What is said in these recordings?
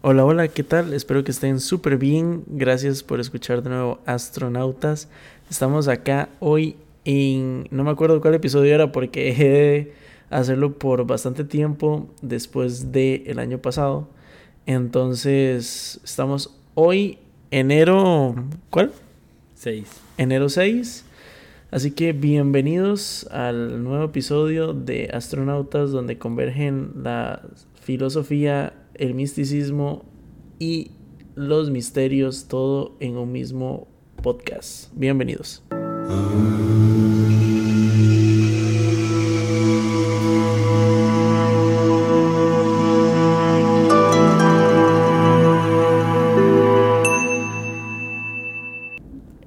Hola, hola, ¿qué tal? Espero que estén súper bien. Gracias por escuchar de nuevo Astronautas. Estamos acá hoy en... No me acuerdo cuál episodio era porque dejé de hacerlo por bastante tiempo después del año pasado. Entonces, estamos hoy, enero... ¿Cuál? 6. Enero 6. Así que bienvenidos al nuevo episodio de Astronautas donde convergen la filosofía, el misticismo y los misterios, todo en un mismo podcast. Bienvenidos.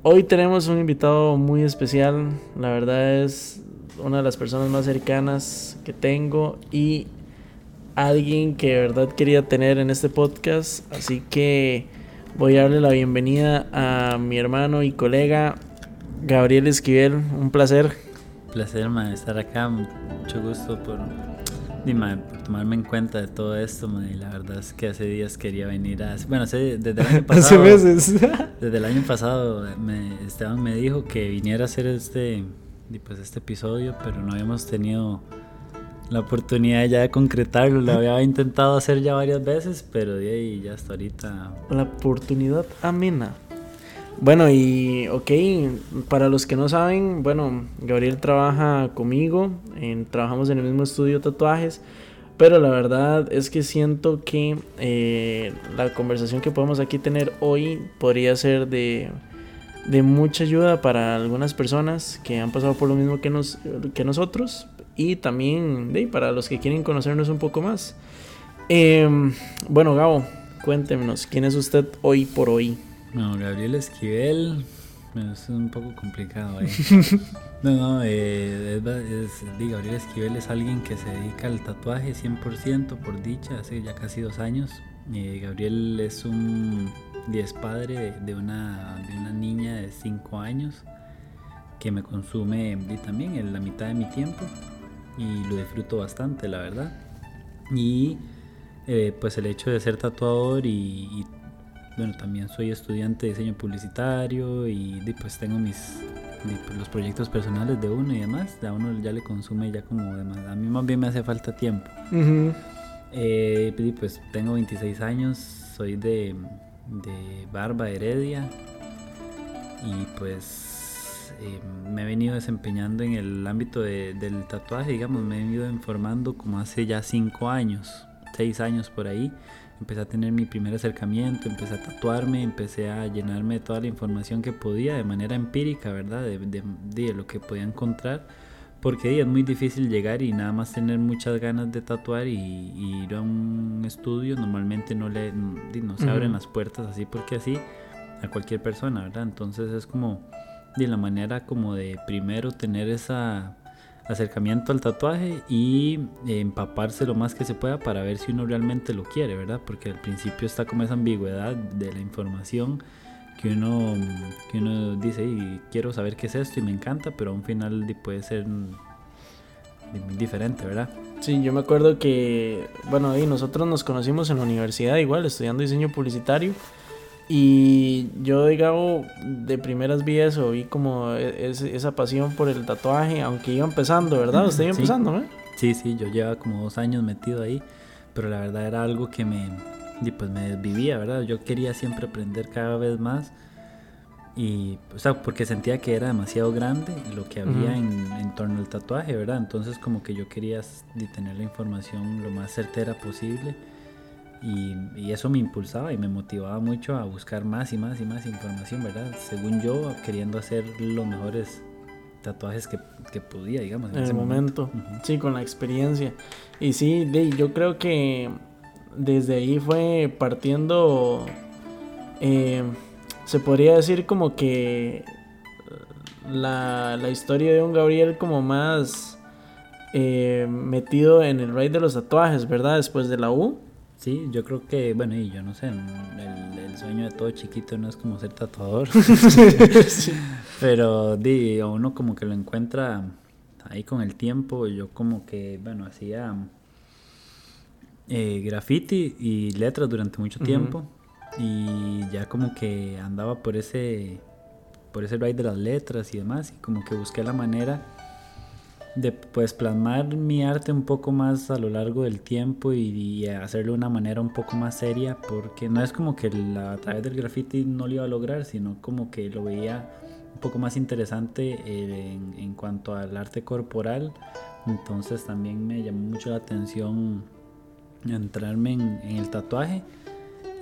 Hoy tenemos un invitado muy especial, la verdad es una de las personas más cercanas que tengo y alguien que de verdad quería tener en este podcast, así que voy a darle la bienvenida a mi hermano y colega Gabriel Esquivel, un placer. Placer, man, estar acá, mucho gusto por, por tomarme en cuenta de todo esto, man, y la verdad es que hace días quería venir a... Bueno, hace, desde el año pasado... hace meses. desde el año pasado me, Esteban me dijo que viniera a hacer este, pues, este episodio, pero no habíamos tenido la oportunidad ya de concretarlo. Lo había intentado hacer ya varias veces, pero de ahí ya hasta ahorita. La oportunidad amena. Bueno, y ok, para los que no saben, bueno, Gabriel trabaja conmigo, en, trabajamos en el mismo estudio de tatuajes, pero la verdad es que siento que eh, la conversación que podemos aquí tener hoy podría ser de, de mucha ayuda para algunas personas que han pasado por lo mismo que, nos, que nosotros, y también para los que quieren conocernos un poco más. Em, bueno, Gabo, cuéntenos, ¿quién es usted hoy por hoy? No, Gabriel Esquivel, es un poco complicado ahí. no, no, eh, Gabriel Esquivel es alguien que se dedica al tatuaje 100% por dicha, hace ya casi dos años. Eh, Gabriel es un y es padre de una, de una niña de 5 años que me consume también en la mitad de mi tiempo y lo disfruto bastante, la verdad. Y eh, pues el hecho de ser tatuador y, bueno, también soy estudiante de diseño publicitario y, pues tengo mis pues, los proyectos personales de uno y demás, a uno ya le consume ya como demás. A mí más bien me hace falta tiempo. Eh, pues tengo 26 años, soy de, de Barba Heredia y pues eh, me he venido desempeñando en el ámbito del tatuaje, digamos, me he venido informando como hace ya cinco años, seis años por ahí. Empecé a tener mi primer acercamiento, empecé a tatuarme, empecé a llenarme de toda la información que podía de manera empírica, ¿verdad? De, de, lo que podía encontrar. Porque es muy difícil llegar y nada más tener muchas ganas de tatuar y, ir a un estudio. Normalmente no, le, no se abren las puertas así porque así a cualquier persona, ¿verdad? Entonces es como de la manera como de primero tener ese acercamiento al tatuaje y empaparse lo más que se pueda para ver si uno realmente lo quiere, ¿verdad? Porque al principio está como esa ambigüedad de la información que uno, que uno dice, y quiero saber qué es esto y me encanta, pero a un final puede ser muy diferente, ¿verdad? Sí, yo me acuerdo que, bueno, y nosotros nos conocimos en la universidad igual, estudiando diseño publicitario. Y yo, digamos, de primeras vi eso, vi como e, esa pasión por el tatuaje, aunque iba empezando, ¿verdad? Usted iba empezando, ¿no? Sí, sí, yo llevaba como dos años metido ahí, pero la verdad era algo que me, pues me desvivía, ¿verdad? Yo quería siempre aprender cada vez más y, o sea, porque sentía que era demasiado grande lo que había en, en, torno al tatuaje, ¿verdad? Entonces como que yo quería tener la información lo más certera posible y, eso me impulsaba y me motivaba mucho a buscar más y más y más información, ¿verdad? Según yo, queriendo hacer los mejores tatuajes que, que podía, digamos. En, ese momento, sí, con la experiencia. Y sí, yo creo que desde ahí fue partiendo, eh, se podría decir como que la, la historia de un Gabriel como más eh, metido en el raid de los tatuajes, ¿verdad? Después de la U. Sí, yo creo que, bueno, y yo no sé, el, sueño de todo chiquito no es como ser tatuador. Pero di, uno como que lo encuentra ahí con el tiempo. Yo como que, bueno, hacía eh, graffiti y letras durante mucho tiempo. Y ya como que andaba por ese, por ese ride de las letras y demás. Y como que busqué la manera de pues plasmar mi arte un poco más a lo largo del tiempo y, hacerlo de una manera un poco más seria porque no es como que a través del graffiti no lo iba a lograr sino como que lo veía un poco más interesante eh, en, en, cuanto al arte corporal. Entonces también me llamó mucho la atención entrarme en, el tatuaje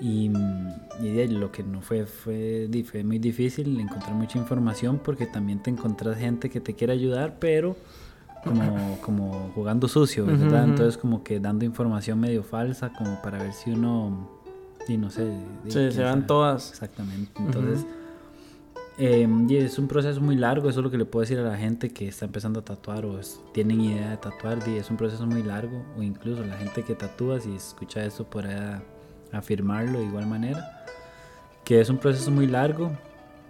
y, y, lo que no fue, fue, fue muy difícil encontrar mucha información porque también te encontrás gente que te quiere ayudar pero como, como jugando sucio, ¿verdad? Entonces como que dando información medio falsa como para ver si uno, y no sé. Sí, se van todas. Exactamente. Entonces, em, es un proceso muy largo, eso es lo que le puedo decir a la gente que está empezando a tatuar o tienen idea de tatuar, es un proceso muy largo, o incluso la gente que tatúa, si escucha eso, podrá afirmarlo de igual manera, que es un proceso muy largo,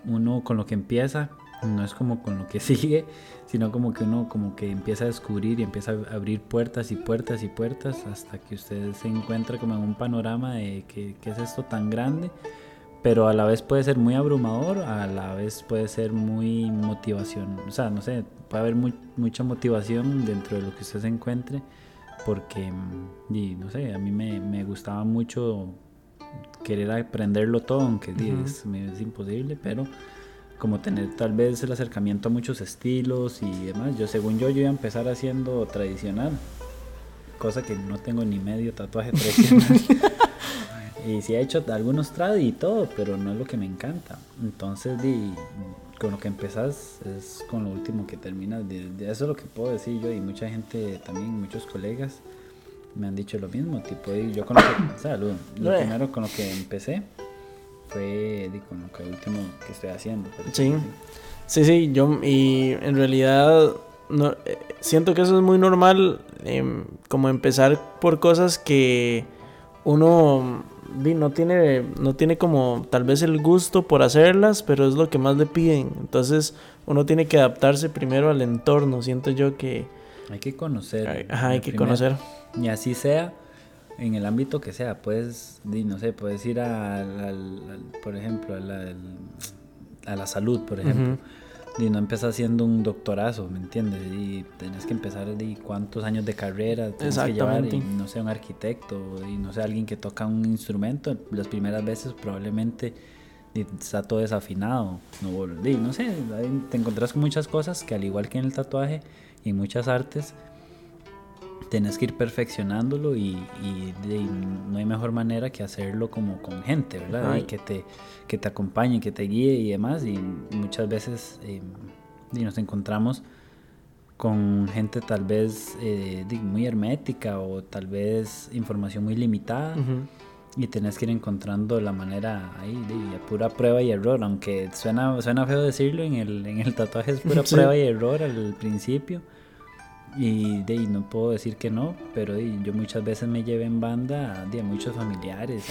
uno con lo que empieza, no es como con lo que sigue, sino como que uno como que empieza a descubrir y empieza a abrir puertas y puertas y puertas hasta que usted se encuentra como en un panorama de qué, es esto tan grande, pero a la vez puede ser muy abrumador, a la vez puede ser muy motivación, o sea, no sé, puede haber mucha motivación dentro de lo que usted se encuentre, porque, mm, y, no sé, a mí me, me gustaba mucho querer aprenderlo todo, aunque es, es imposible, pero como tener tal vez el acercamiento a muchos estilos y demás. Yo según yo, yo iba a empezar haciendo tradicional, cosa que no tengo ni medio tatuaje tradicional. y sí he hecho algunos trad y todo, pero no es lo que me encanta. Entonces, di, con lo que empezás es con lo último que terminas. De, eso es lo que puedo decir yo y mucha gente también, muchos colegas me han dicho lo mismo. Tipo, yo con lo que, salud, lo primero con lo que empecé fue con lo que último que estoy haciendo. Sí. sí, sí, yo y en realidad no, eh, siento que eso es muy normal, em, como empezar por cosas que uno no tiene, no tiene como tal vez el gusto por hacerlas, pero es lo que más le piden. Entonces uno tiene que adaptarse primero al entorno, siento yo que... Hay que conocer. Ajá, hay que conocer. Y así sea en el ámbito que sea, puedes, no sé, puedes ir a, por ejemplo, a la, a la salud, por ejemplo. Y no empiezas haciendo un doctorazo, ¿me entiendes? Y tenés que empezar de cuántos años de carrera tienes que llevar y no sé, un arquitecto y no sé, alguien que toca un instrumento. Las primeras veces probablemente está todo desafinado. No, no sé, te encontrás con muchas cosas que al igual que en el tatuaje y en muchas artes, Tienes que ir perfeccionándolo y, no hay mejor manera que hacerlo como con gente, ¿verdad? Y que te, que te acompañe, que te guíe y demás. Y muchas veces eh, nos encontramos con gente tal vez eh, muy hermética o tal vez información muy limitada. Y tenés que ir encontrando la manera ahí de, pura prueba y error, aunque suena, suena feo decirlo, en el, en el tatuaje es pura prueba y error al principio y de no puedo decir que no, pero yo muchas veces me llevé en banda a, muchos familiares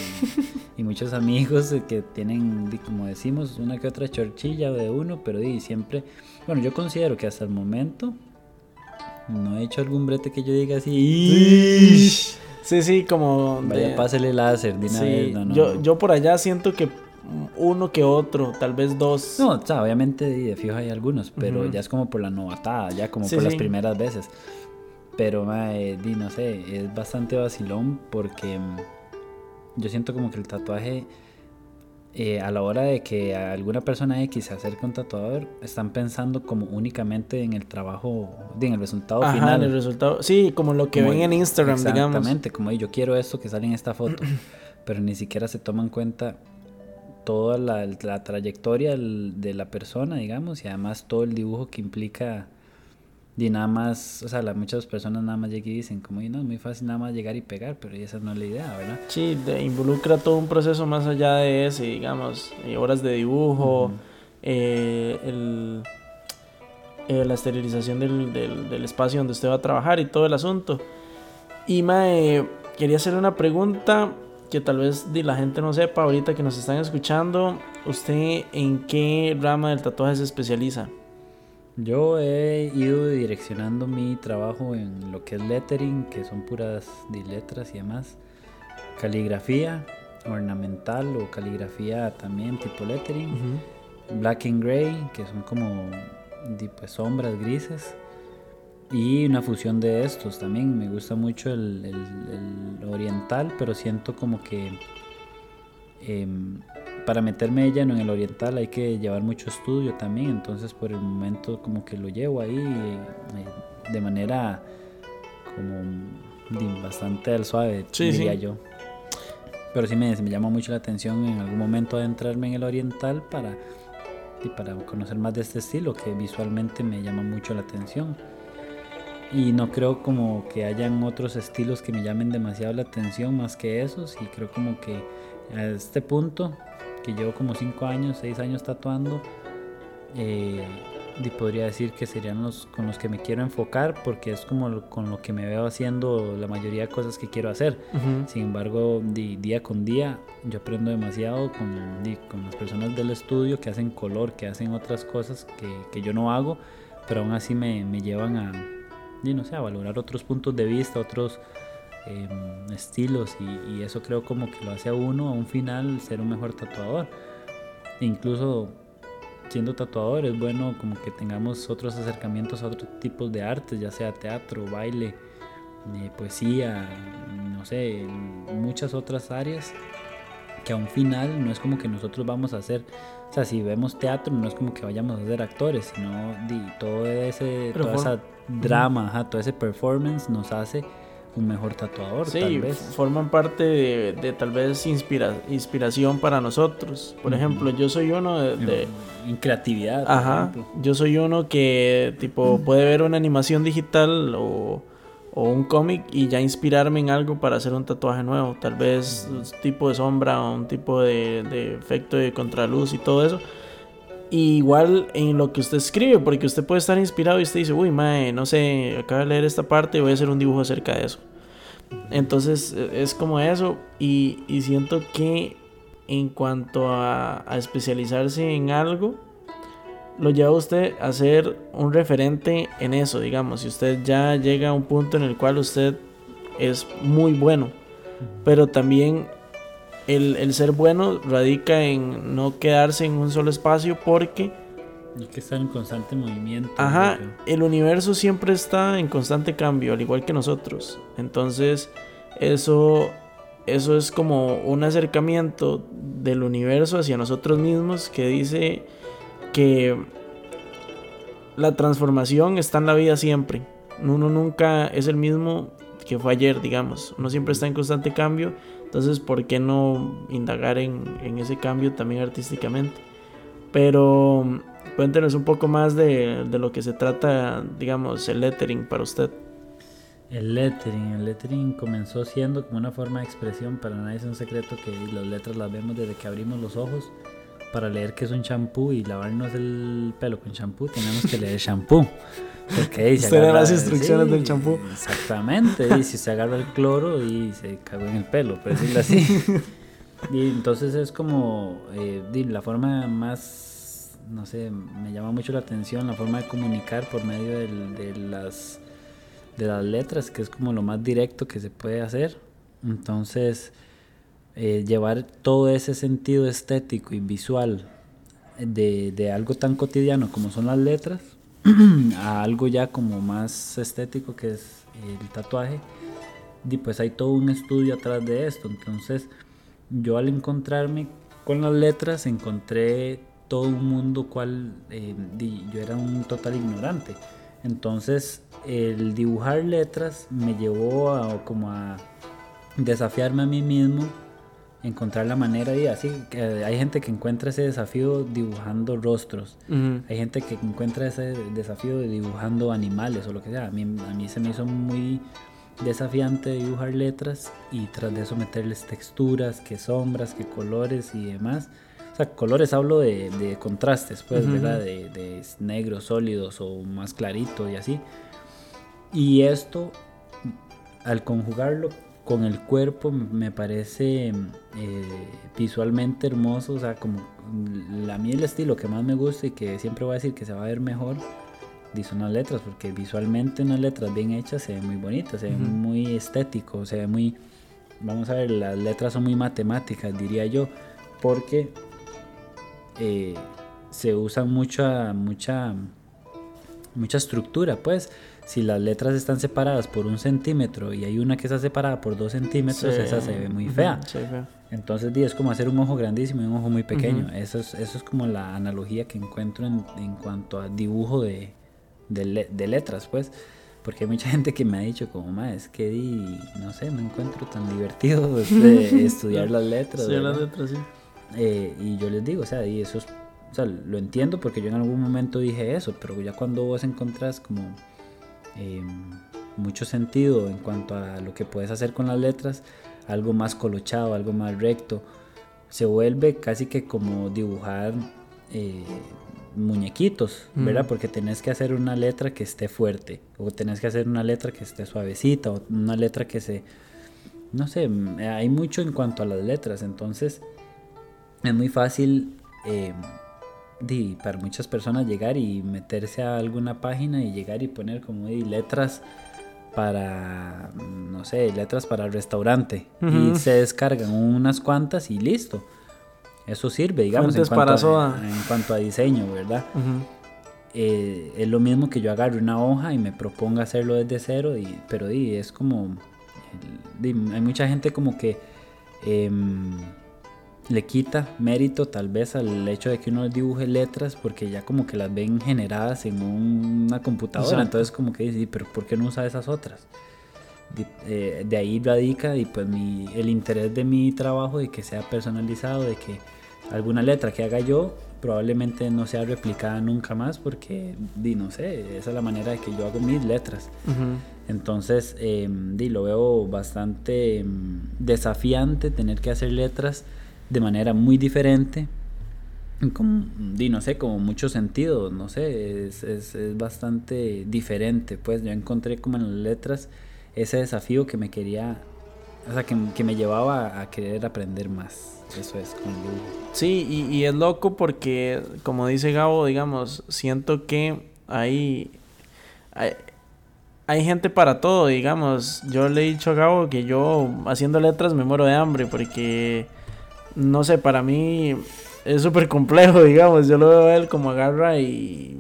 y, muchos amigos que tienen, como decimos, una que otra chorchilla de uno, pero siempre, bueno, yo considero que hasta el momento no he hecho algún brete que yo diga así. Sí, sí, como. Vaya, pásele láser, Yo, yo por allá siento que uno que otro, tal vez dos. No, o sea, obviamente de fijo hay algunos, pero ya es como por la novatada, ya como por las primeras veces. Pero, di, no sé, es bastante vacilón porque mm, yo siento como que el tatuaje, eh, a la hora de que alguna persona X se acerque a un tatuador, están pensando como únicamente en el trabajo, en el resultado final. En el resultado, sí, como lo que ven en Instagram, digamos. Exactamente, como yo quiero esto que sale en esta foto, pero ni siquiera se toman cuenta toda la, trayectoria de la persona, digamos, y además todo el dibujo que implica y nada más, o sea, muchas personas nada más llegan y dicen, como, no, es muy fácil nada más llegar y pegar, pero esa no es la idea, ¿verdad? Sí, involucra todo un proceso más allá de ese, digamos, eh, horas de dibujo, eh, el, eh, la esterilización del, del, espacio donde usted va a trabajar y todo el asunto. Y Mae, quería hacerle una pregunta que tal vez la gente no sepa ahorita que nos están escuchando, ¿usted en qué rama del tatuaje se especializa? Yo he ido direccionando mi trabajo en lo que es lettering, que son puras letras y demás. caligrafía ornamental o caligrafía también tipo lettering, black and gray, que son como pues, sombras grises, y una fusión de estos también. Me gusta mucho el, oriental, pero siento como que em, para meterme lleno en el oriental hay que llevar mucho estudio también, entonces por el momento como que lo llevo ahí eh, de manera como bastante al suave, diría yo. Pero sí me, me, llama mucho la atención en algún momento adentrarme en el oriental para, y para conocer más de este estilo que visualmente me llama mucho la atención. Y no creo como que hayan otros estilos que me llamen demasiado la atención más que esos. Y creo como que a este punto, que llevo como 5 años, 6 años tatuando, eh, y podría decir que serían los con los que me quiero enfocar porque es como con lo que me veo haciendo la mayoría de cosas que quiero hacer. Sin embargo, día con día yo aprendo demasiado con, con, las personas del estudio que hacen color, que hacen otras cosas que, que yo no hago, pero aún así me, me llevan a, no sé, valorar otros puntos de vista, otros em, estilos y, y eso creo como que lo hace a uno a un final ser un mejor tatuador. Incluso siendo tatuador es bueno como que tengamos otros acercamientos a otros tipos de artes, ya sea teatro, baile, eh, poesía, no sé, muchas otras áreas que a un final no es como que nosotros vamos a hacer, o sea, si vemos teatro no es como que vayamos a ser actores, sino todo ese, toda esa drama, todo ese performance nos hace un mejor tatuador. Sí, tal vez. forman parte de, tal vez inspira, inspiración para nosotros. Por ejemplo, yo soy uno de... en creatividad. Ajá. Yo soy uno que tipo puede ver una animación digital o, o un cómic y ya inspirarme en algo para hacer un tatuaje nuevo. Tal vez un tipo de sombra o un tipo de, efecto de contraluz y todo eso igual en lo que usted escribe, porque usted puede estar inspirado y usted dice, uy, mae, no sé, acabo de leer esta parte y voy a hacer un dibujo acerca de eso. Entonces e, es como eso y, siento que en cuanto a, especializarse en algo, lo lleva usted a ser un referente en eso, digamos, si usted ya llega a un punto en el cual usted es muy bueno, pero también el, ser bueno radica en no quedarse en un solo espacio porque... Hay que estar en constante movimiento. Ajá, el universo siempre está en constante cambio, al igual que nosotros. Entonces, eso, eso es como un acercamiento del universo hacia nosotros mismos que dice que la transformación está en la vida siempre. Uno nunca es el mismo que fue ayer, digamos. Uno siempre está en constante cambio entonces, ¿por qué no indagar en, ese cambio también artísticamente? Pero cuéntenos un poco más de, lo que se trata, digamos, el lettering para usted. El lettering, el lettering comenzó siendo como una forma de expresión, para nadie es un secreto que las letras las vemos desde que abrimos los ojos. Para leer que es un champú y lavarnos el pelo con champú, tenemos que leer champú. Okay, Usted las instrucciones del champú. Exactamente, y si se agarra el cloro y se cagó en el pelo, por decirlo así. y entonces es como eh, la forma más, no sé, me llama mucho la atención la forma de comunicar por medio de, las, de las letras, que es como lo más directo que se puede hacer. Entonces, eh, llevar todo ese sentido estético y visual de, de algo tan cotidiano como son las letras a algo ya como más estético que es el tatuaje, y pues hay todo un estudio atrás de esto. Entonces yo al encontrarme con las letras encontré todo un mundo cual eh, yo era un total ignorante. Entonces el dibujar letras me llevó a como a desafiarme a mí mismo encontrar la manera y así que hay gente que encuentra ese desafío dibujando rostros. Hay gente que encuentra ese desafío de dibujando animales o lo que sea. A mí, a mí se me hizo muy desafiante dibujar letras y tras de eso meterles texturas que sombras que colores y demás. O sea colores hablo de, contrastes pues verdad de, de negros sólidos o más clarito y así. Y esto al conjugarlo con el cuerpo me parece eh, visualmente hermoso, o sea, como a mí el estilo que más me gusta y que siempre voy a decir que se va a ver mejor, son las letras, porque visualmente unas letras bien hechas se ven muy bonitas, se ve muy estético, se ve muy vamos a ver, las letras son muy matemáticas, diría yo, porque eh, se usa mucha, mucha, mucha estructura, pues. Si las letras están separadas por un centímetro y hay una que está separada por dos centímetros, esa se ve muy fea. Entonces, es como hacer un ojo grandísimo y un ojo muy pequeño. eso, es, eso es como la analogía que encuentro en, en cuanto a dibujo de, de, letras, pues. Porque hay mucha gente que me ha dicho como, ma, es que no sé, no encuentro tan divertido este, estudiar las letras. Sí, las letras, sí. Eh, y yo les digo, o sea, y eso es o sea, lo entiendo porque yo en algún momento dije eso, pero ya cuando vos encontrás como eh, mucho sentido en cuanto a lo que puedes hacer con las letras, algo más colochado, algo más recto, se vuelve casi que como dibujar eh, muñequitos, ¿verdad? Mm. Porque tenés que hacer una letra que esté fuerte, o tenés que hacer una letra que esté suavecita, o una letra que se... No sé, hay mucho en cuanto a las letras, entonces es muy fácil eh, para muchas personas llegar y meterse a alguna página y llegar y poner como letras para, no sé, letras para el restaurante. Y se descargan unas cuantas y listo. Eso sirve, digamos, en cuanto, a, en cuanto, a, diseño, ¿verdad? Eh, es lo mismo que yo agarre una hoja y me proponga hacerlo desde cero, y, pero di, es como... hay mucha gente como que... Em, le quita mérito tal vez al hecho de que uno dibuje letras porque ya como que las ven generadas en una computadora. Entonces como que dice, pero ¿por qué no usa esas otras? De, eh, de ahí radica y pues mi, el interés de mi trabajo de que sea personalizado, de que alguna letra que haga yo probablemente no sea replicada nunca más porque, di, no sé, esa es la manera de que yo hago mis letras. Entonces, em, di, lo veo bastante em, desafiante tener que hacer letras de manera muy diferente, con, di, no sé, como mucho sentido, no sé, es, es, es, bastante diferente, pues yo encontré como en las letras ese desafío que me quería, o sea, que, que me llevaba a querer aprender más, eso es Sí, y, y, es loco porque, como dice Gabo, digamos, siento que hay, hay gente para todo, digamos, yo le he dicho a Gabo que yo haciendo letras me muero de hambre porque no sé, para mí es súper complejo, digamos. Yo lo veo a él como agarra y,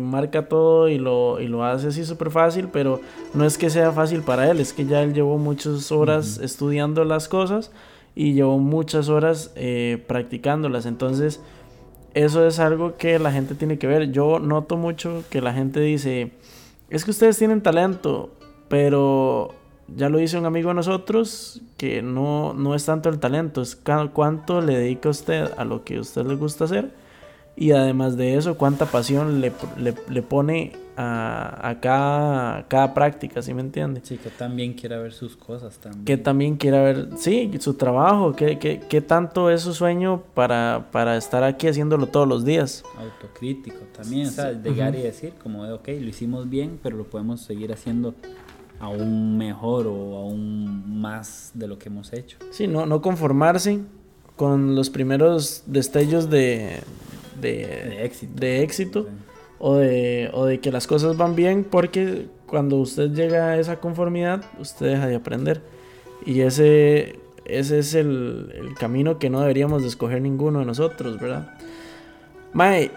marca todo y lo, y lo hace así súper fácil, pero no es que sea fácil para él, es que ya él llevó muchas horas estudiando las cosas y llevó muchas horas eh, practicándolas. Entonces, eso es algo que la gente tiene que ver. Yo noto mucho que la gente dice, es que ustedes tienen talento, pero ya lo dice un amigo de nosotros, que no, no es tanto el talento, es cuánto le dedica usted a lo que a usted le gusta hacer y además de eso, cuánta pasión le, le, pone a, a, cada, cada práctica, ¿sí me entiende? Sí, que también quiera ver sus cosas también. Que también quiera ver, sí, su trabajo, que, que, que tanto es su sueño para, para, estar aquí haciéndolo todos los días. Autocrítico también, o sea, llegar y decir como de, ok, lo hicimos bien, pero lo podemos seguir haciendo aún mejor o aún más de lo que hemos hecho. Sí, no, no conformarse con los primeros destellos de, de, éxito, o, de, o de que las cosas van bien, porque cuando usted llega a esa conformidad, usted deja de aprender. Y ese, ese es el, el camino que no deberíamos de escoger ninguno de nosotros, ¿verdad? Mae,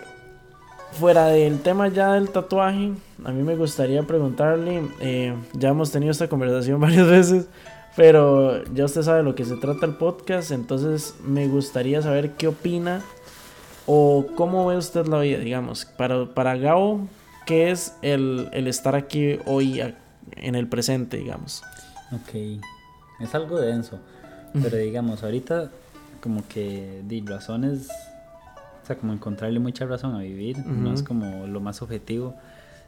fuera del tema ya del tatuaje, a mí me gustaría preguntarle, eh, ya hemos tenido esta conversación varias veces, pero ya usted sabe lo que se trata el podcast, entonces me gustaría saber qué opina o cómo ve usted la vida, digamos, para, para Gao, ¿qué es el, el estar aquí hoy en el presente, digamos? Ok, es algo denso, pero digamos, ahorita como que di razones o sea, como encontrarle mucha razón a vivir, no es como lo más objetivo,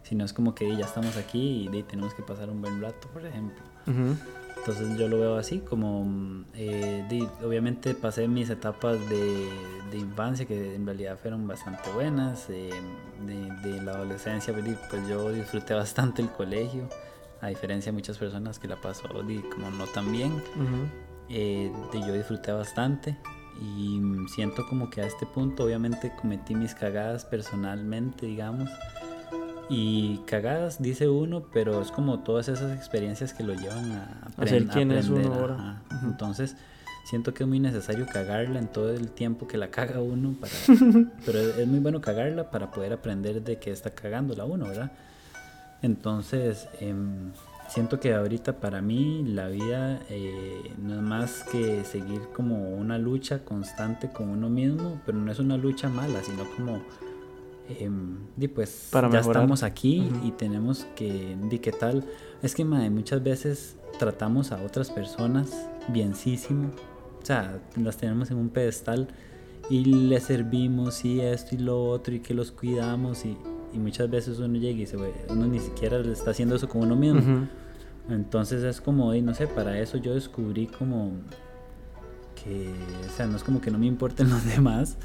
sino es como que ya estamos aquí y tenemos que pasar un buen rato, por ejemplo. Entonces yo lo veo así, como eh, obviamente pasé mis etapas de, de, infancia que en realidad fueron bastante buenas, eh, de, de, la adolescencia pues yo disfruté bastante el colegio, a diferencia de muchas personas que la pasó como no tan bien, eh, yo disfruté bastante y siento como que a este punto obviamente cometí mis cagadas personalmente, digamos, Y cagadas, dice uno, pero es como todas esas experiencias que lo llevan a, A ser quien es aprender, uno ahora. Entonces, siento que es muy necesario cagarla en todo el tiempo que la caga uno, para, pero es es muy bueno cagarla para poder aprender de que está cagándola uno, ¿verdad? Entonces, em, siento que ahorita para mí la vida eh, no es más que seguir como una lucha constante con uno mismo, pero no es una lucha mala, sino como, em, di, pues Para ya mejorar. estamos aquí y tenemos que, di, ¿qué tal? Es que muchas veces tratamos a otras personas bienísimo, o sea, las tenemos en un pedestal y les servimos y esto y lo otro y que los cuidamos y, y muchas veces uno llega y dice, "Güey, uno ni siquiera le está haciendo eso con uno mismo. Ujú. Entonces es como, y no sé, para eso yo descubrí como que, o sea, no es como que no me importen los demás,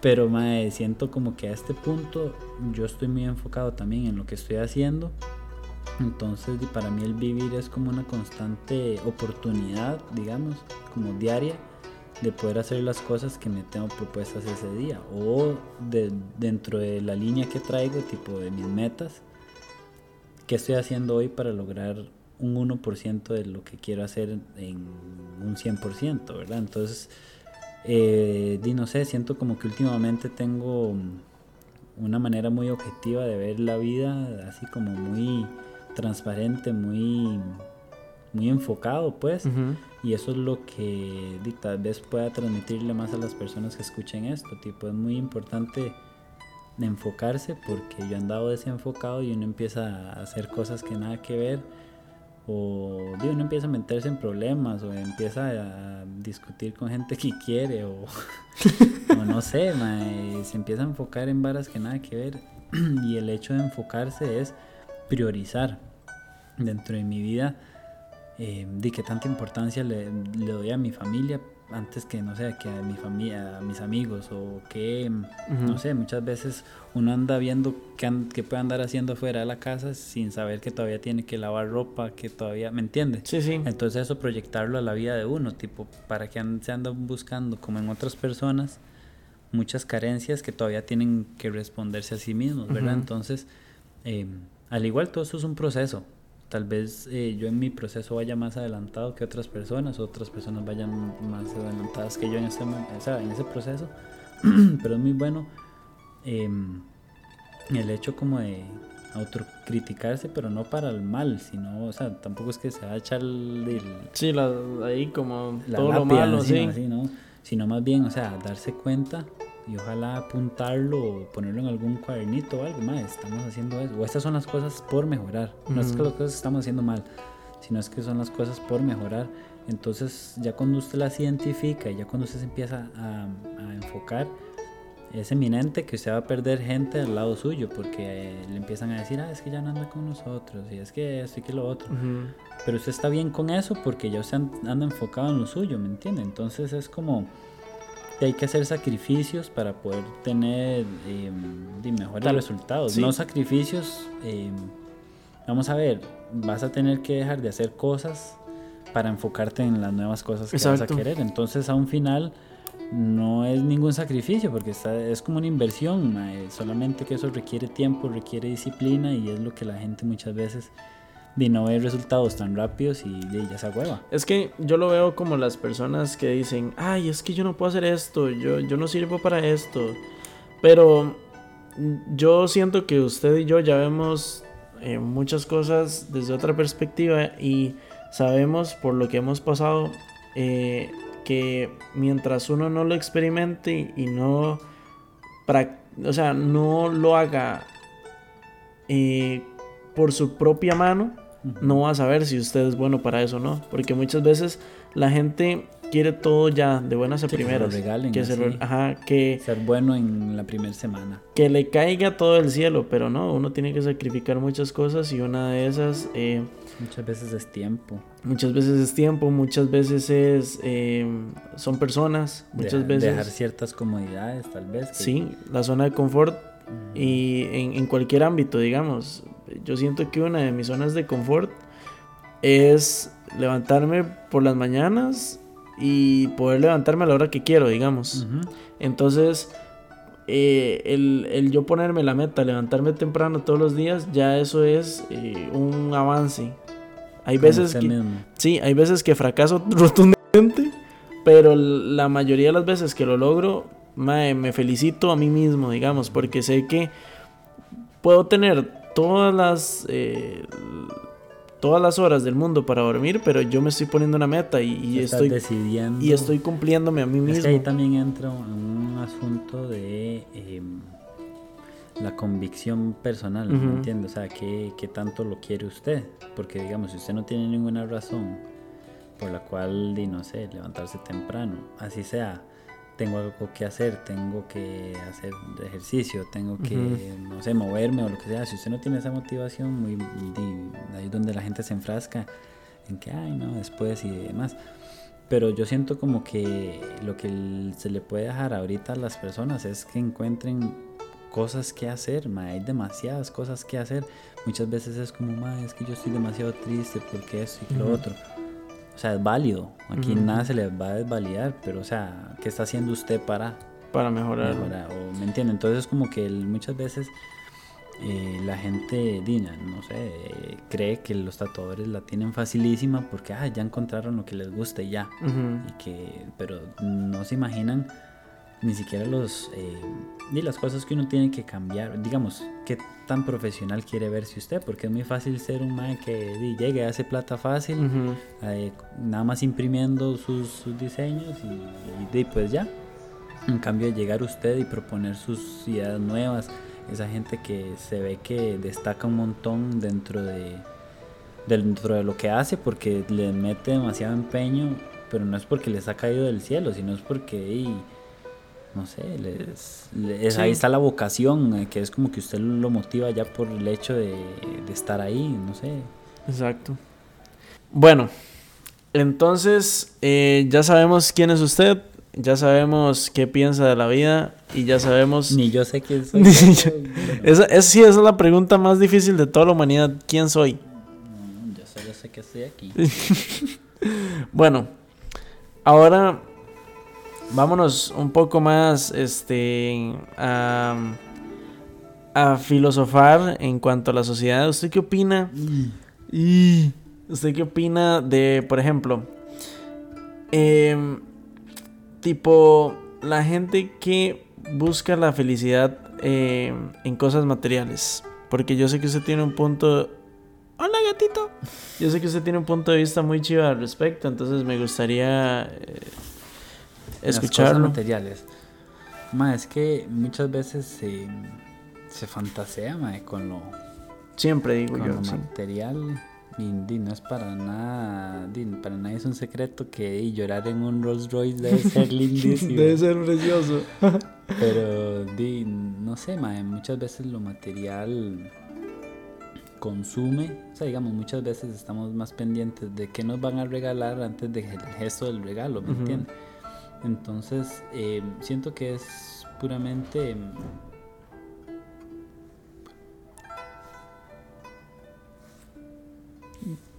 pero mae, siento como que a este punto yo estoy muy enfocado también en lo que estoy haciendo. Entonces para mí el vivir es como una constante oportunidad, digamos, como diaria, de poder hacer las cosas que me tengo propuestas ese día o de, dentro de la línea que traigo, tipo de mis metas qué estoy haciendo hoy para lograr un 1% de lo que quiero hacer en un 100%, ¿verdad? Entonces, eh, no sé, siento como que últimamente tengo una manera muy objetiva de ver la vida, así como muy transparente, muy, muy enfocado, pues. Y eso es lo que tal vez pueda transmitirle más a las personas que escuchen esto. Tipo, es muy importante de enfocarse porque yo he andado desenfocado y uno empieza a hacer cosas que nada que ver. O uno empieza a meterse en problemas o empieza a discutir con gente que quiere o, o no sé, mae, se empieza a enfocar en varas que nada que ver. y el hecho de enfocarse es priorizar dentro de mi vida eh, di que tanta importancia le, le doy a mi familia antes que no sé que a mi familia a mis amigos o que no sé muchas veces uno anda viendo qué, an- qué puede andar haciendo fuera de la casa sin saber que todavía tiene que lavar ropa que todavía me entiende Sí, sí. entonces eso proyectarlo a la vida de uno tipo para que an- se andan buscando como en otras personas muchas carencias que todavía tienen que responderse a sí mismos verdad entonces eh, al igual todo eso es un proceso tal vez eh, yo en mi proceso vaya más adelantado que otras personas, otras personas vayan más adelantadas que yo en, este, o sea, en ese proceso, pero es muy bueno eh, el hecho como de autocriticarse, pero no para el mal, sino, o sea, tampoco es que se va a echar el, Sí, la, ahí como la todo lo malo, sí. así, ¿no? Sino más bien, o sea, darse cuenta y ojalá apuntarlo o ponerlo en algún cuadernito o algo más. Estamos haciendo eso. O estas son las cosas por mejorar. No es que las cosas estamos haciendo mal, sino es que son las cosas por mejorar. Entonces, ya cuando usted las identifica y ya cuando usted se empieza a, a enfocar, es eminente que usted va a perder gente al lado suyo porque eh, le empiezan a decir, ah, es que ya no anda con nosotros y es que esto y que lo otro. Pero usted está bien con eso porque ya usted an- anda enfocado en lo suyo, ¿me entiende? Entonces es como hay que hacer sacrificios para poder tener eh, mejores Tal- resultados. sí. No sacrificios, eh, vamos a ver, vas a tener que dejar de hacer cosas para enfocarte en las nuevas cosas que vas a querer. Entonces a un final no es ningún sacrificio porque está, es como una inversión, mae, solamente que eso requiere tiempo, requiere disciplina y es lo que la gente muchas veces de no ver resultados tan rápidos y de ya se hueva. Es que yo lo veo como las personas que dicen, ay, es que yo no puedo hacer esto, yo, yo no sirvo para esto. Pero mm, yo siento que usted y yo ya vemos eh, muchas cosas desde otra perspectiva y sabemos por lo que hemos pasado eh, que mientras uno no lo experimente y no, o sea, no lo haga eh, por su propia mano, no va a saber si usted es bueno para eso o no. Porque muchas veces la gente quiere todo ya de buenas a que se lo primeras. regalen, que, se lo- ajá, que, Ser bueno en la primera semana. que le caiga todo el cielo, pero no, uno tiene que sacrificar muchas cosas y una de esas eh, Muchas veces es tiempo. muchas veces es tiempo, muchas veces es eh, son personas, muchas veces Dejar ciertas comodidades, tal vez. que- sí, la zona de confort y en, en cualquier ámbito, digamos. Yo siento que una de mis zonas de confort es levantarme por las mañanas y poder levantarme a la hora que quiero, digamos. Entonces, eh, el, el, yo ponerme la meta, levantarme temprano todos los días, ya eso es eh, un avance. Hay veces que, sí, hay veces que fracaso rotundamente, pero la mayoría de las veces que lo logro, me felicito a mí mismo, digamos, porque sé que puedo tener todas las eh, todas las horas del mundo para dormir, pero yo me estoy poniendo una meta y, estoy decidiendo y estoy cumpliéndome a mí mismo. Es que ahí también entra un asunto de em, la convicción personal, ¿me entiendes? O sea, ¿qué, ¿qué, tanto lo quiere usted? Porque digamos, si usted no tiene ninguna razón por la cual, no sé, levantarse temprano, así sea tengo algo que hacer, tengo que hacer ejercicio, tengo que, no sé, moverme o lo que sea. Si usted no tiene esa motivación, muy, ahí es donde la gente se enfrasca en que, ay, no, después y demás. Pero yo siento como que lo que se le puede dejar ahorita a las personas es que encuentren cosas que hacer, ma, hay demasiadas cosas que hacer. Muchas veces es como, ma, es que yo estoy demasiado triste porque esto y lo otro o sea, es válido. Aquí nada se le va a desvalidar, pero o sea, ¿qué está haciendo usted para, para mejorar? o, ¿Me entiende? Entonces es como que muchas veces eh, la gente, Dina, no sé, cree que los tatuadores la tienen facilísima porque ah, ya encontraron lo que les gusta y ya. y que, pero no se imaginan ni siquiera los eh, ni las cosas que uno tiene que cambiar. Digamos qué tan profesional quiere verse usted porque es muy fácil ser un man que llegue hace plata fácil eh, nada más imprimiendo sus, diseños y, y, pues ya. En cambio llegar usted y proponer sus ideas nuevas esa gente que se ve que destaca un montón dentro de dentro de lo que hace porque le mete demasiado empeño pero no es porque les ha caído del cielo sino es porque no sé, les, ahí está la vocación, eh, que es como que usted lo motiva ya por el hecho de, estar ahí, no sé. Exacto. Bueno, entonces eh, ya sabemos quién es usted, ya sabemos qué piensa de la vida y ya sabemos... Ni yo sé quién soy. esa, es, sí, esa es la pregunta más difícil de toda la humanidad. ¿Quién soy? yo solo sé que estoy aquí. bueno, ahora vámonos un poco más este, a, filosofar en cuanto a la sociedad. ¿Usted qué opina? Y ¿Usted qué opina de, por ejemplo, em, tipo la gente que busca la felicidad em, en cosas materiales? Porque yo sé que usted tiene un punto... Hola gatito. Yo sé que usted tiene un punto de vista muy chido al respecto, entonces me gustaría... Eh, escucharlo. Las materiales. Ma, es que muchas veces se, se fantasea con lo. Siempre digo con yo. Lo material. Y, no es para nada. para nadie es un secreto que llorar en un Rolls Royce debe ser lindísimo. debe ser precioso. Pero no sé, ma, muchas veces lo material consume, o sea, digamos, muchas veces estamos más pendientes de qué nos van a regalar antes del gesto del regalo, ¿me entiendes? Entonces, eh, siento que es puramente...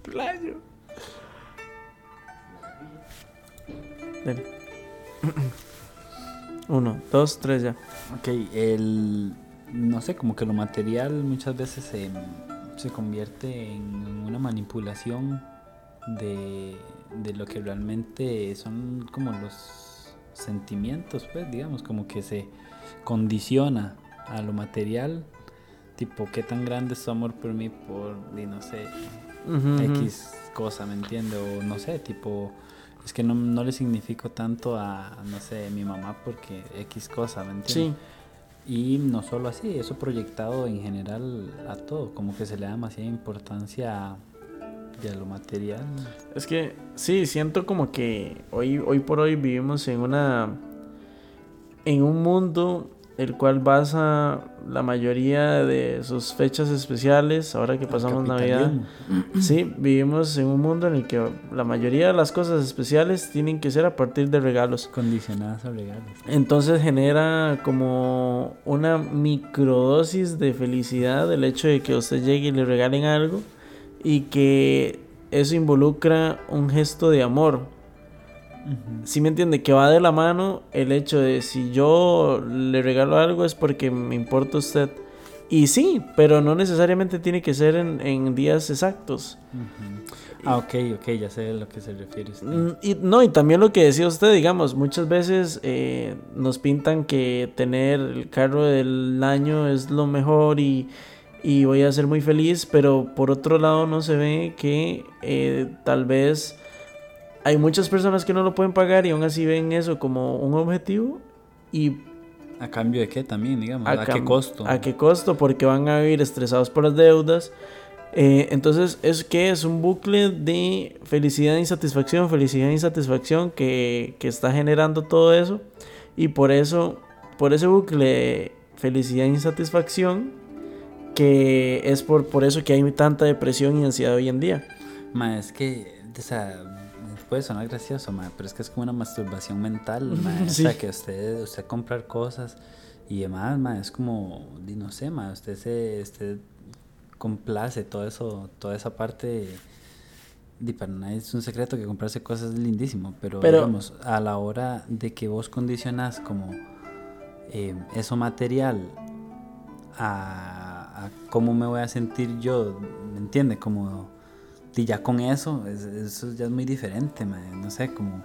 Playo. Uno, dos, tres ya. Ok, el... No sé, como que lo material muchas veces se, se convierte en una manipulación de, de lo que realmente son como los sentimientos, pues, digamos, como que se condiciona a lo material, tipo, qué tan grande es su amor por mí, por, no sé, X cosa, ¿me entiende? O no sé, tipo, es que no, no, le significo tanto a, no sé, mi mamá porque X cosa, ¿me entiende? Sí. Y no solo así, eso proyectado en general a todo, como que se le da demasiada importancia a de lo material. Es que sí, siento como que hoy, hoy por hoy vivimos en una. en un mundo el cual basa la mayoría de sus fechas especiales, ahora que pasamos Navidad. Sí, vivimos en un mundo en el que la mayoría de las cosas especiales tienen que ser a partir de regalos. Condicionadas a regalos. Entonces genera como una microdosis de felicidad el hecho de que usted llegue y le regalen algo y que eso involucra un gesto de amor. Si me entiende, que va de la mano el hecho de si yo le regalo algo es porque me importa usted. Y sí, pero no necesariamente tiene que ser en, días exactos. Ah, ok, ok, ya sé a lo que se refiere. Mm, y, no, y también lo que decía usted, digamos, muchas veces eh, nos pintan que tener el carro del año es lo mejor y, y, voy a ser muy feliz, pero por otro lado no se ve que eh, tal vez hay muchas personas que no lo pueden pagar y aún así ven eso como un objetivo y ¿A cambio de qué también, digamos? ¿A, qué costo? ¿A qué costo? Porque van a vivir estresados por las deudas. Eh, entonces, ¿es que Es un bucle de felicidad e insatisfacción, felicidad e insatisfacción que, que está generando todo eso. Y por eso, por ese bucle felicidad e insatisfacción, que es por, por eso que hay tanta depresión y ansiedad hoy en día. Ma, es que, o sea, puede sonar gracioso, pero es que es como una masturbación mental, O sea, que usted, usted comprar cosas y demás, ma, es como, no sé, ma, usted se usted complace todo eso, toda esa parte. Y para nadie es un secreto que comprarse cosas es lindísimo, pero, digamos, a la hora de que vos condicionas como eh, eso material a, cómo me voy a sentir yo, ¿me entiende? Como y ya con eso, eso ya es muy diferente, no sé, como,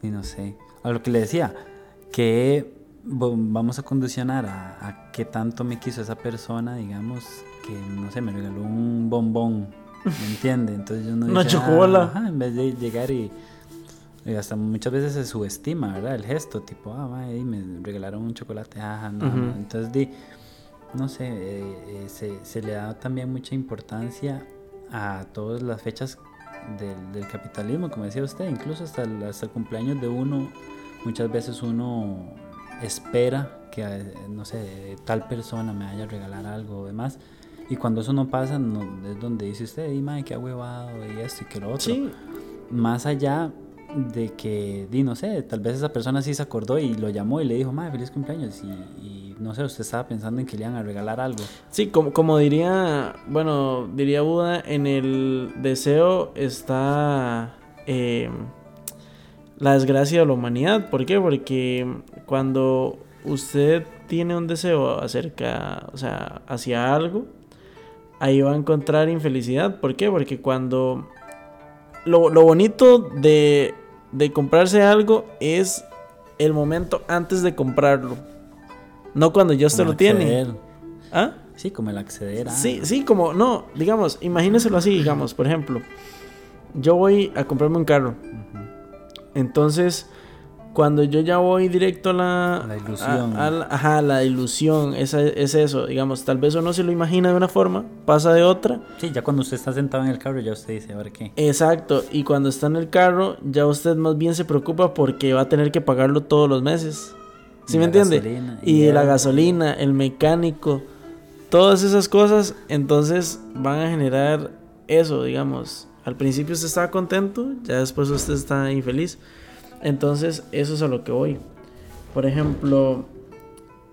y no sé, a lo que le decía, que vamos a condicionar a, a qué tanto me quiso esa persona, digamos, que, no sé, me regaló un bombón, ¿me entiende? Entonces yo no Una chocolate. Ah, en vez de llegar y, hasta muchas veces se subestima, ¿verdad? El gesto, tipo, ah, me regalaron un chocolate, ajá, no, Entonces, di, no sé, eh, eh, se, se le da también mucha importancia a todas las fechas del, capitalismo, como decía usted, incluso hasta el, hasta el cumpleaños de uno, muchas veces uno espera que, no sé, tal persona me vaya a regalar algo o demás. Y cuando eso no pasa, es donde dice usted, y madre, qué huevado, y esto y que lo otro. Más allá de que, di, no sé, tal vez esa persona sí se acordó y lo llamó y le dijo, madre, feliz cumpleaños. Y, no sé, usted estaba pensando en que le iban a regalar algo. Sí, como, como diría, bueno, diría Buda, en el deseo está em, la desgracia de la humanidad. ¿Por qué? Porque cuando usted tiene un deseo acerca, o sea, hacia algo, ahí va a encontrar infelicidad. ¿Por qué? Porque cuando lo, lo bonito de de comprarse algo es el momento antes de comprarlo. No cuando ya usted lo tiene. ¿Ah? Sí, como el acceder a... Sí, sí, como, no, digamos, imagíneselo así, digamos, por ejemplo, yo voy a comprarme un carro. Entonces, cuando yo ya voy directo a la... La ilusión. ajá, la ilusión, es, es eso, digamos, tal vez uno se lo imagina de una forma, pasa de otra. Sí, ya cuando usted está sentado en el carro ya usted dice, a ver qué. Exacto, y cuando está en el carro ya usted más bien se preocupa porque va a tener que pagarlo todos los meses. ¿Sí me entiende? Y, la gasolina, el mecánico, todas esas cosas, entonces van a generar eso, digamos. Al principio usted estaba contento, ya después usted está infeliz. Entonces, eso es a lo que voy. Por ejemplo,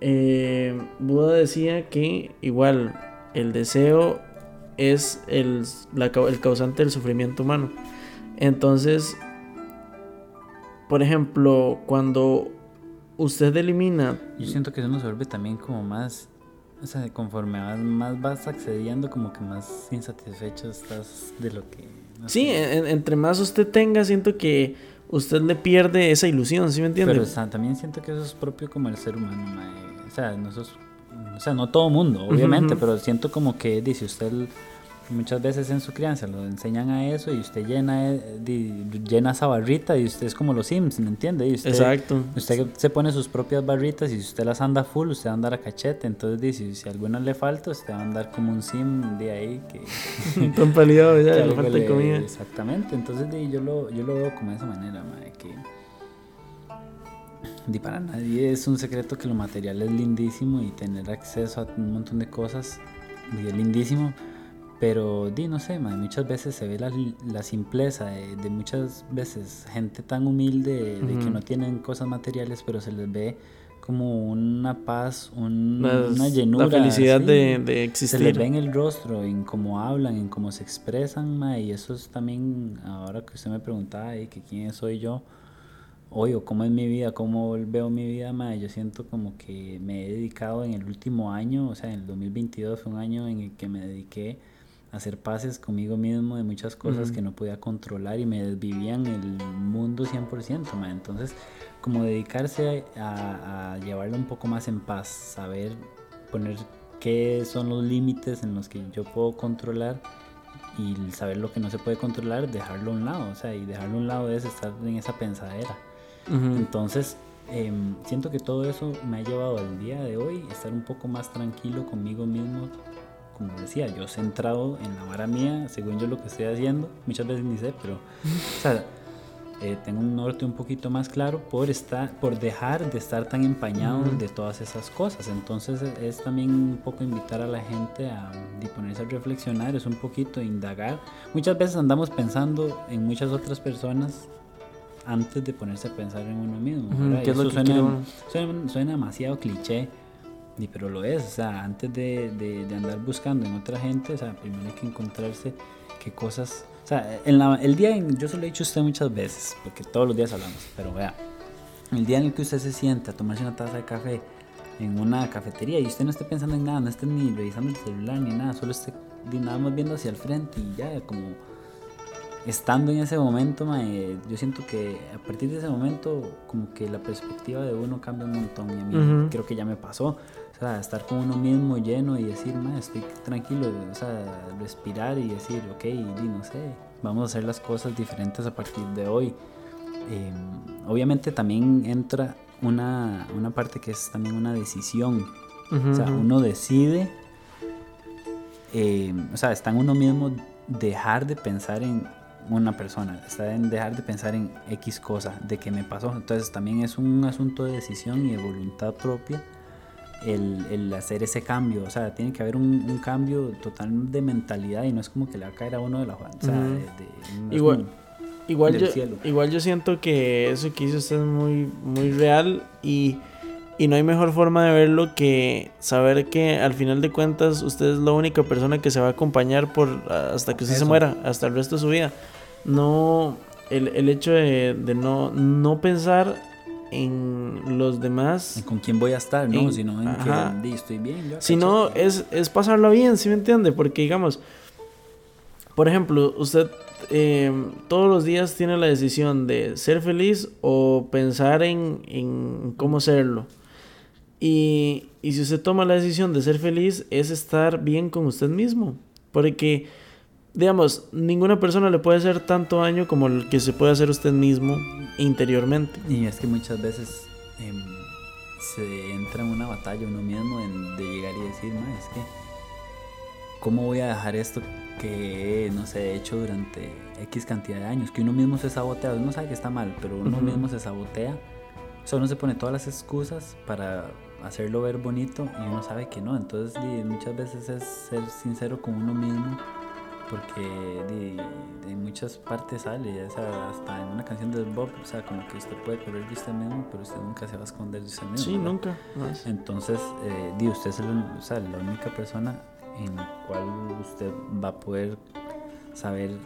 eh, Buda decía que igual el deseo es el, el causante del sufrimiento humano. Entonces, por ejemplo, cuando usted elimina... Yo siento que eso nos vuelve también como más... O sea, conforme más, vas accediendo, como que más insatisfecho estás de lo que... sí, entre más usted tenga, siento que usted le pierde esa ilusión, ¿sí me entiende? Pero también siento que eso es propio como el ser humano, o sea, o sea, no todo mundo, obviamente, pero siento como que dice usted muchas veces en su crianza lo enseñan a eso y usted llena, llena esa barrita y usted es como los Sims, ¿me entiende? Y usted, Exacto. Usted se pone sus propias barritas y si usted las anda full, usted va a andar a cachete. Entonces dice, si a alguna le falta, usted va a andar como un Sim de ahí que... Tan paliado ya, le falta comida. Exactamente, entonces yo, lo, yo lo veo como de esa manera, madre, que... Y para nadie es un secreto que lo material es lindísimo y tener acceso a un montón de cosas es lindísimo, pero di, no sé, muchas veces se ve la, la simpleza de, muchas veces gente tan humilde de, que no tienen cosas materiales, pero se les ve como una paz, una llenura. La felicidad de, de, existir. Se les ve en el rostro, en cómo hablan, en cómo se expresan, y eso es también, ahora que usted me preguntaba, que quién soy yo, hoy o cómo es mi vida, cómo veo mi vida, yo siento como que me he dedicado en el último año, o sea, en el 2022 fue un año en el que me dediqué hacer paces conmigo mismo de muchas cosas que no podía controlar y me desvivían el mundo 100%, ma. entonces como dedicarse a, a llevarlo un poco más en paz, saber poner qué son los límites en los que yo puedo controlar y saber lo que no se puede controlar, dejarlo a un lado, o sea, y dejarlo a un lado es estar en esa pensadera. Entonces, em, siento que todo eso me ha llevado al día de hoy estar un poco más tranquilo conmigo mismo. Como decía, yo centrado en la vara mía, según yo lo que estoy haciendo, muchas veces ni sé, pero, o sea, eh, tengo un norte un poquito más claro por, estar, por dejar de estar tan empañado de todas esas cosas. Entonces es también un poco invitar a la gente a, ponerse a reflexionar, es un poquito indagar. Muchas veces andamos pensando en muchas otras personas antes de ponerse a pensar en uno mismo. Eso suena, suena, demasiado cliché, pero lo es. O sea, antes de, de, andar buscando en otra gente, o sea, primero hay que encontrarse qué cosas... O sea, en la, el día, en, yo se lo he dicho a usted muchas veces, porque todos los días hablamos, pero vea, el día en el que usted se sienta a tomarse una taza de café en una cafetería y usted no esté pensando en nada, no esté ni revisando el celular ni nada, solo esté nada más viendo hacia el frente y ya como estando en ese momento, yo siento que a partir de ese momento, como que la perspectiva de uno cambia un montón. Y a mí creo que ya me pasó. O sea, estar con uno mismo lleno y decir, ma, estoy tranquilo. O sea, respirar y decir, ok, y no sé, vamos a hacer las cosas diferentes a partir de hoy. Em, obviamente también entra una, una, parte que es también una decisión. O sea, uno decide, em, o sea, está en uno mismo dejar de pensar en una persona, está en dejar de pensar en X cosa, de que me pasó. Entonces también es un asunto de decisión y de voluntad propia el, el hacer ese cambio. O sea, tiene que haber un, cambio total de mentalidad y no es como que le va a caer a uno de la o sea, igual, igual, yo, igual yo siento que eso que hizo usted es muy, muy real y, y no hay mejor forma de verlo que saber que al final de cuentas usted es la única persona que se va a acompañar por hasta que usted se muera, hasta el resto de su vida. No, el, el hecho de, de, no, no pensar en los demás. con quién voy a estar, ¿no? sino en que estoy bien. Si no, es, es pasarlo bien, ¿sí me entiende? Porque digamos, por ejemplo, usted eh, todos los días tiene la decisión de ser feliz o pensar en, en cómo serlo. Y, y si usted toma la decisión de ser feliz, es estar bien con usted mismo. Porque digamos, ninguna persona le puede hacer tanto daño como el que se puede hacer usted mismo interiormente. Y es que muchas veces em, se entra en una batalla uno mismo de llegar y decir, no, es que, ¿cómo voy a dejar esto que, no sé, he hecho durante X cantidad de años? Que uno mismo se sabotea, uno sabe que está mal, pero uno mismo se sabotea. O sea, uno se pone todas las excusas para hacerlo ver bonito y uno sabe que no. Entonces, muchas veces es ser sincero con uno mismo porque de, muchas partes sale, hasta en una canción de Bob, o sea, como que usted puede correr de usted mismo, pero usted nunca se va a esconder de usted mismo. Sí, nunca. Entonces, eh, usted es la única persona en la cual usted va a poder saber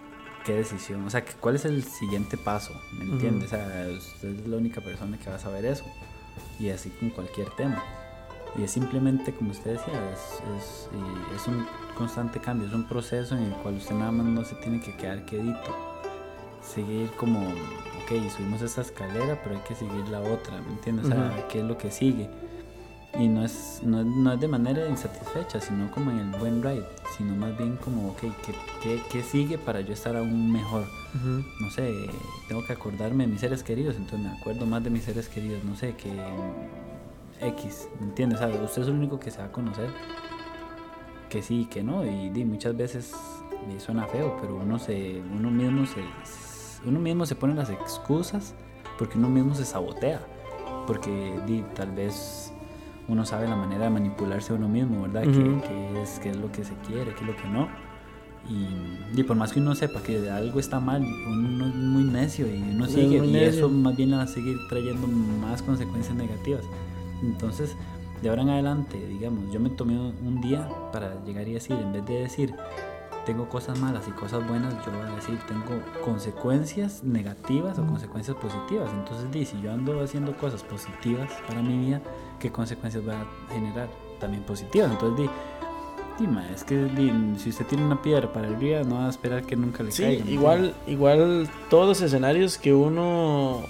qué decisión, o sea, cuál es el siguiente paso, ¿me entiende? O sea, usted es la única persona que va a saber eso, y así con cualquier tema. Y es simplemente, como usted decía, es, es, es un constante cambio, es un proceso en el cual usted nada más no se tiene que quedar quedito. Seguir como, ok, subimos esta escalera, pero hay que seguir la otra, ¿me entiendes? O sea, ¿qué es lo que sigue? Y no es, no, no, es de manera insatisfecha, sino como en el buen ride, sino más bien como, ok, ¿qué, qué, qué sigue para yo estar aún mejor? No sé, tengo que acordarme de mis seres queridos, entonces me acuerdo más de mis seres queridos, no sé, que X, ¿me entiendes? O sea, usted es el único que se va a conocer que sí, que no, y, muchas veces me suena feo, pero uno se, uno mismo se, uno mismo se pone las excusas porque uno mismo se sabotea, porque tal vez uno sabe la manera de manipularse a uno mismo, ¿verdad? que, es, qué es lo que se quiere, qué es lo que no. Y, por más que uno sepa que algo está mal, uno es muy necio y uno sigue, y eso más bien va a seguir trayendo más consecuencias negativas. Entonces, de ahora en adelante, digamos, yo me tomé un día para llegar y decir, en vez de decir, tengo cosas malas y cosas buenas, yo voy a decir, tengo consecuencias negativas o consecuencias positivas. Entonces, di, si yo ando haciendo cosas positivas para mi vida, ¿qué consecuencias va a generar? También positivas. Entonces, di, di es que si usted tiene una piedra para el día, no va a esperar que nunca le sí, caiga. Igual, igual todos los escenarios que uno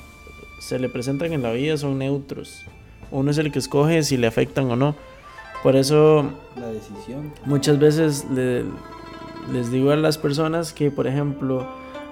se le presentan en la vida son neutros. Uno es el que escoge si le afectan o no. Por eso, la decisión. Muchas veces le, les digo a las personas que, por ejemplo,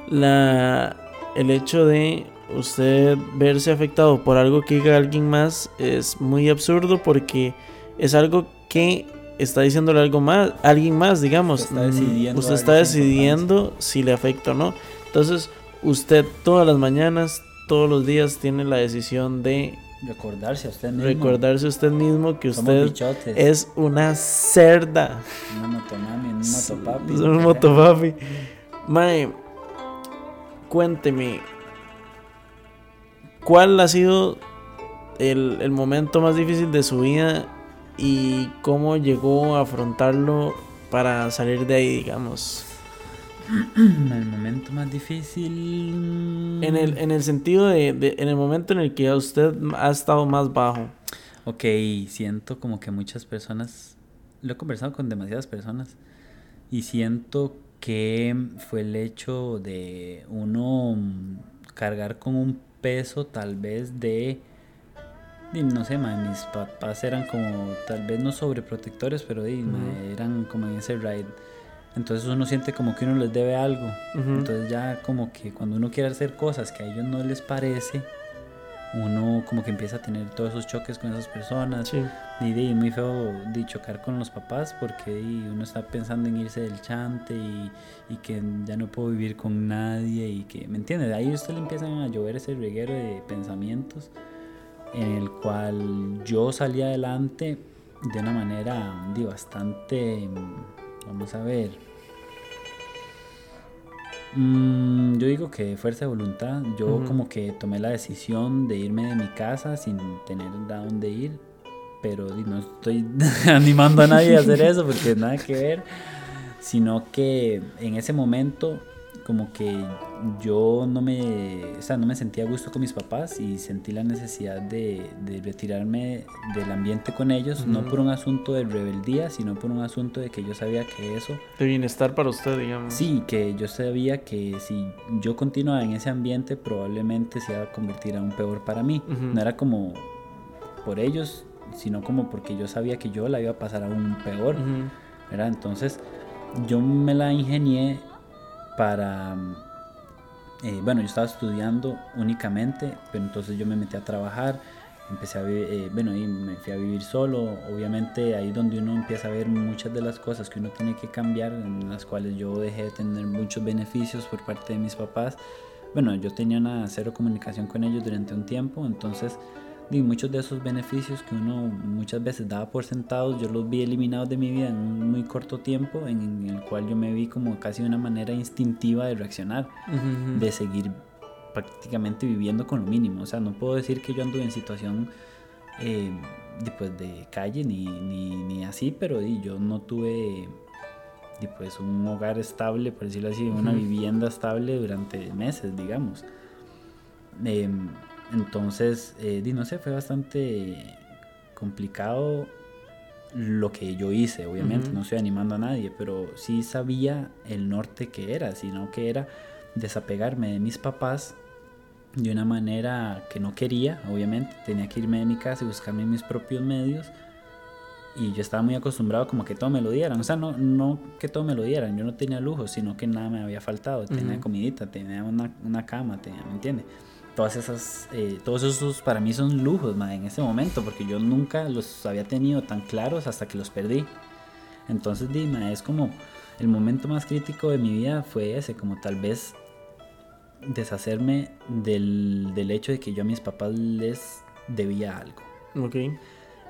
la, el hecho de usted verse afectado por algo que diga alguien más es muy absurdo porque es algo que está diciéndole algo más, alguien más, digamos. Usted está decidiendo, usted está decidiendo si le afecta o no. Entonces, usted todas las mañanas, todos los días tiene la decisión de Recordarse a usted mismo. Recordarse a usted mismo que usted es una cerda. Una motomami, un motopapi. Es un motopapi. Mae, cuénteme, ¿cuál ha sido el, el momento más difícil de su vida y cómo llegó a afrontarlo para salir de ahí, digamos? El momento más difícil. En el, en el sentido de, de, En el momento en el que usted ha estado más bajo. Ok, siento como que muchas personas. Lo he conversado con demasiadas personas. Y siento que fue el hecho de uno cargar con un peso tal vez de. no sé, mis papás eran como, tal vez no sobreprotectores, pero eran como en ese ride entonces uno siente como que uno les debe algo. Entonces ya como que cuando uno quiere hacer cosas que a ellos no les parece, uno como que empieza a tener todos esos choques con esas personas. Y de muy feo de chocar con los papás porque uno está pensando en irse del chante y, y, que ya no puedo vivir con nadie y que, ¿me entiendes? Ahí usted le empiezan a llover ese reguero de pensamientos en el cual yo salí adelante de una manera di, bastante Vamos a ver. Mm, yo digo que fuerza de voluntad. Yo como que tomé la decisión de irme de mi casa sin tener a dónde ir. Pero no estoy animando a nadie a hacer eso porque nada que ver. Sino que en ese momento como que yo no me, o sea, no me sentía a gusto con mis papás y sentí la necesidad de, de retirarme del ambiente con ellos, no por un asunto de rebeldía, sino por un asunto de que yo sabía que eso... De bienestar para usted, digamos. Sí, que yo sabía que si yo continuaba en ese ambiente probablemente se iba a convertir en un peor para mí. No era como por ellos, sino como porque yo sabía que yo la iba a pasar aún peor. ¿verdad? Entonces yo me la ingenié para... Eh, bueno, yo estaba estudiando únicamente, pero entonces yo me metí a trabajar, empecé a eh, bueno, y me fui a vivir solo, obviamente ahí donde uno empieza a ver muchas de las cosas que uno tiene que cambiar, en las cuales yo dejé de tener muchos beneficios por parte de mis papás. Bueno, yo tenía una cero comunicación con ellos durante un tiempo, entonces y muchos de esos beneficios que uno muchas veces daba por sentados, yo los vi eliminados de mi vida en un muy corto tiempo, en el cual yo me vi como casi una manera instintiva de reaccionar, de seguir prácticamente viviendo con lo mínimo. O sea, no puedo decir que yo ando en situación eh, de, pues, de calle ni, ni, ni, así, pero yo no tuve pues, un hogar estable, por decirlo así, una vivienda estable durante meses, digamos. Eh, entonces, eh, no sé, fue bastante complicado lo que yo hice, obviamente, no estoy animando a nadie, pero sí sabía el norte que era, sino que era desapegarme de mis papás de una manera que no quería, obviamente, tenía que irme de mi casa y buscarme mis propios medios. Y yo estaba muy acostumbrado como que todo me lo dieran, o sea, no, no que todo me lo dieran, yo no tenía lujo, sino que nada me había faltado, tenía comidita, tenía una, una cama, tenía, ¿me entiendes? Todas esas, eh, todos esos para mí son lujos en ese momento, porque yo nunca los había tenido tan claros hasta que los perdí. Entonces, dime, es como el momento más crítico de mi vida fue ese, como tal vez deshacerme del, del hecho de que yo a mis papás les debía algo. Ok.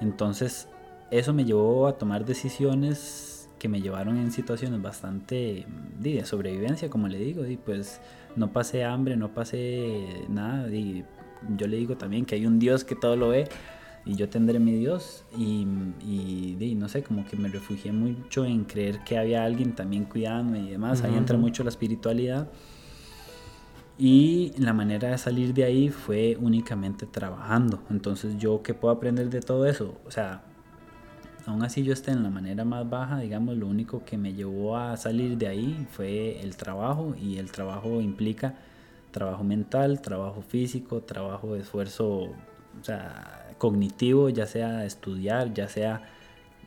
Entonces, eso me llevó a tomar decisiones que me llevaron en situaciones bastante de sobrevivencia, como le digo, y pues no pasé hambre, no pasé nada. Y yo le digo también que hay un Dios que todo lo ve. y yo tendré mi Dios. Y, y, no sé, como que me refugié mucho en creer que había alguien también cuidándome y demás. Ahí entra mucho la espiritualidad. Y la manera de salir de ahí fue únicamente trabajando. Entonces, ¿yo qué puedo aprender de todo eso? O sea, aún así yo esté en la manera más baja, digamos, lo único que me llevó a salir de ahí fue el trabajo y el trabajo implica trabajo mental, trabajo físico, trabajo de esfuerzo, o sea, cognitivo, ya sea estudiar, ya sea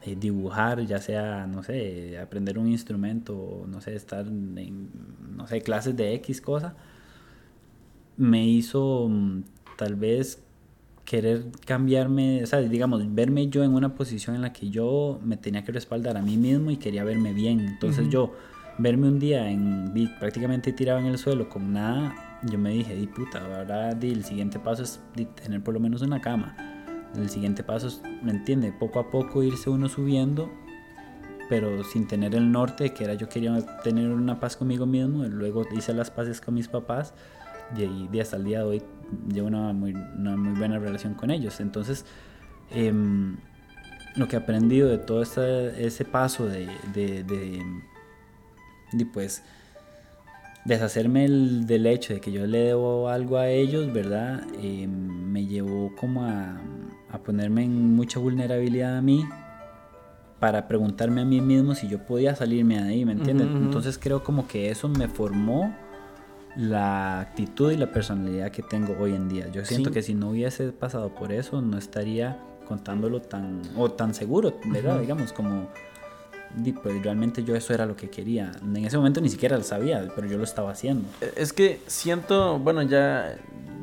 eh, dibujar, ya sea, no sé, aprender un instrumento, no sé, estar en, no sé, clases de X cosa, me hizo mm, tal vez querer cambiarme, o sea, digamos, verme yo en una posición en la que yo me tenía que respaldar a mí mismo y quería verme bien. Entonces yo, verme un día en, prácticamente tirado en el suelo con nada, yo me dije, di puta, ahora el siguiente paso es tener por lo menos una cama. El siguiente paso es, ¿me entiende? Poco a poco irse uno subiendo, pero sin tener el norte, que era yo quería tener una paz conmigo mismo. Luego hice las paces con mis papás y, hasta el día de hoy llevo una muy, una muy buena relación con ellos. Entonces, em, lo que he aprendido de todo este, ese paso de, de, de, de pues, deshacerme del hecho de que yo le debo algo a ellos, ¿verdad? Eh, me llevó como a, a, ponerme en mucha vulnerabilidad a mí para preguntarme a mí mismo si yo podía salirme de ahí, ¿me entiendes? Entonces creo como que eso me formó la actitud y la personalidad que tengo hoy en día. Yo siento que si no hubiese pasado por eso, no estaría contándolo tan, o tan seguro, ¿verdad? Digamos, como pues realmente yo eso era lo que quería. En ese momento ni siquiera lo sabía, pero yo lo estaba haciendo. Es que siento, bueno, ya,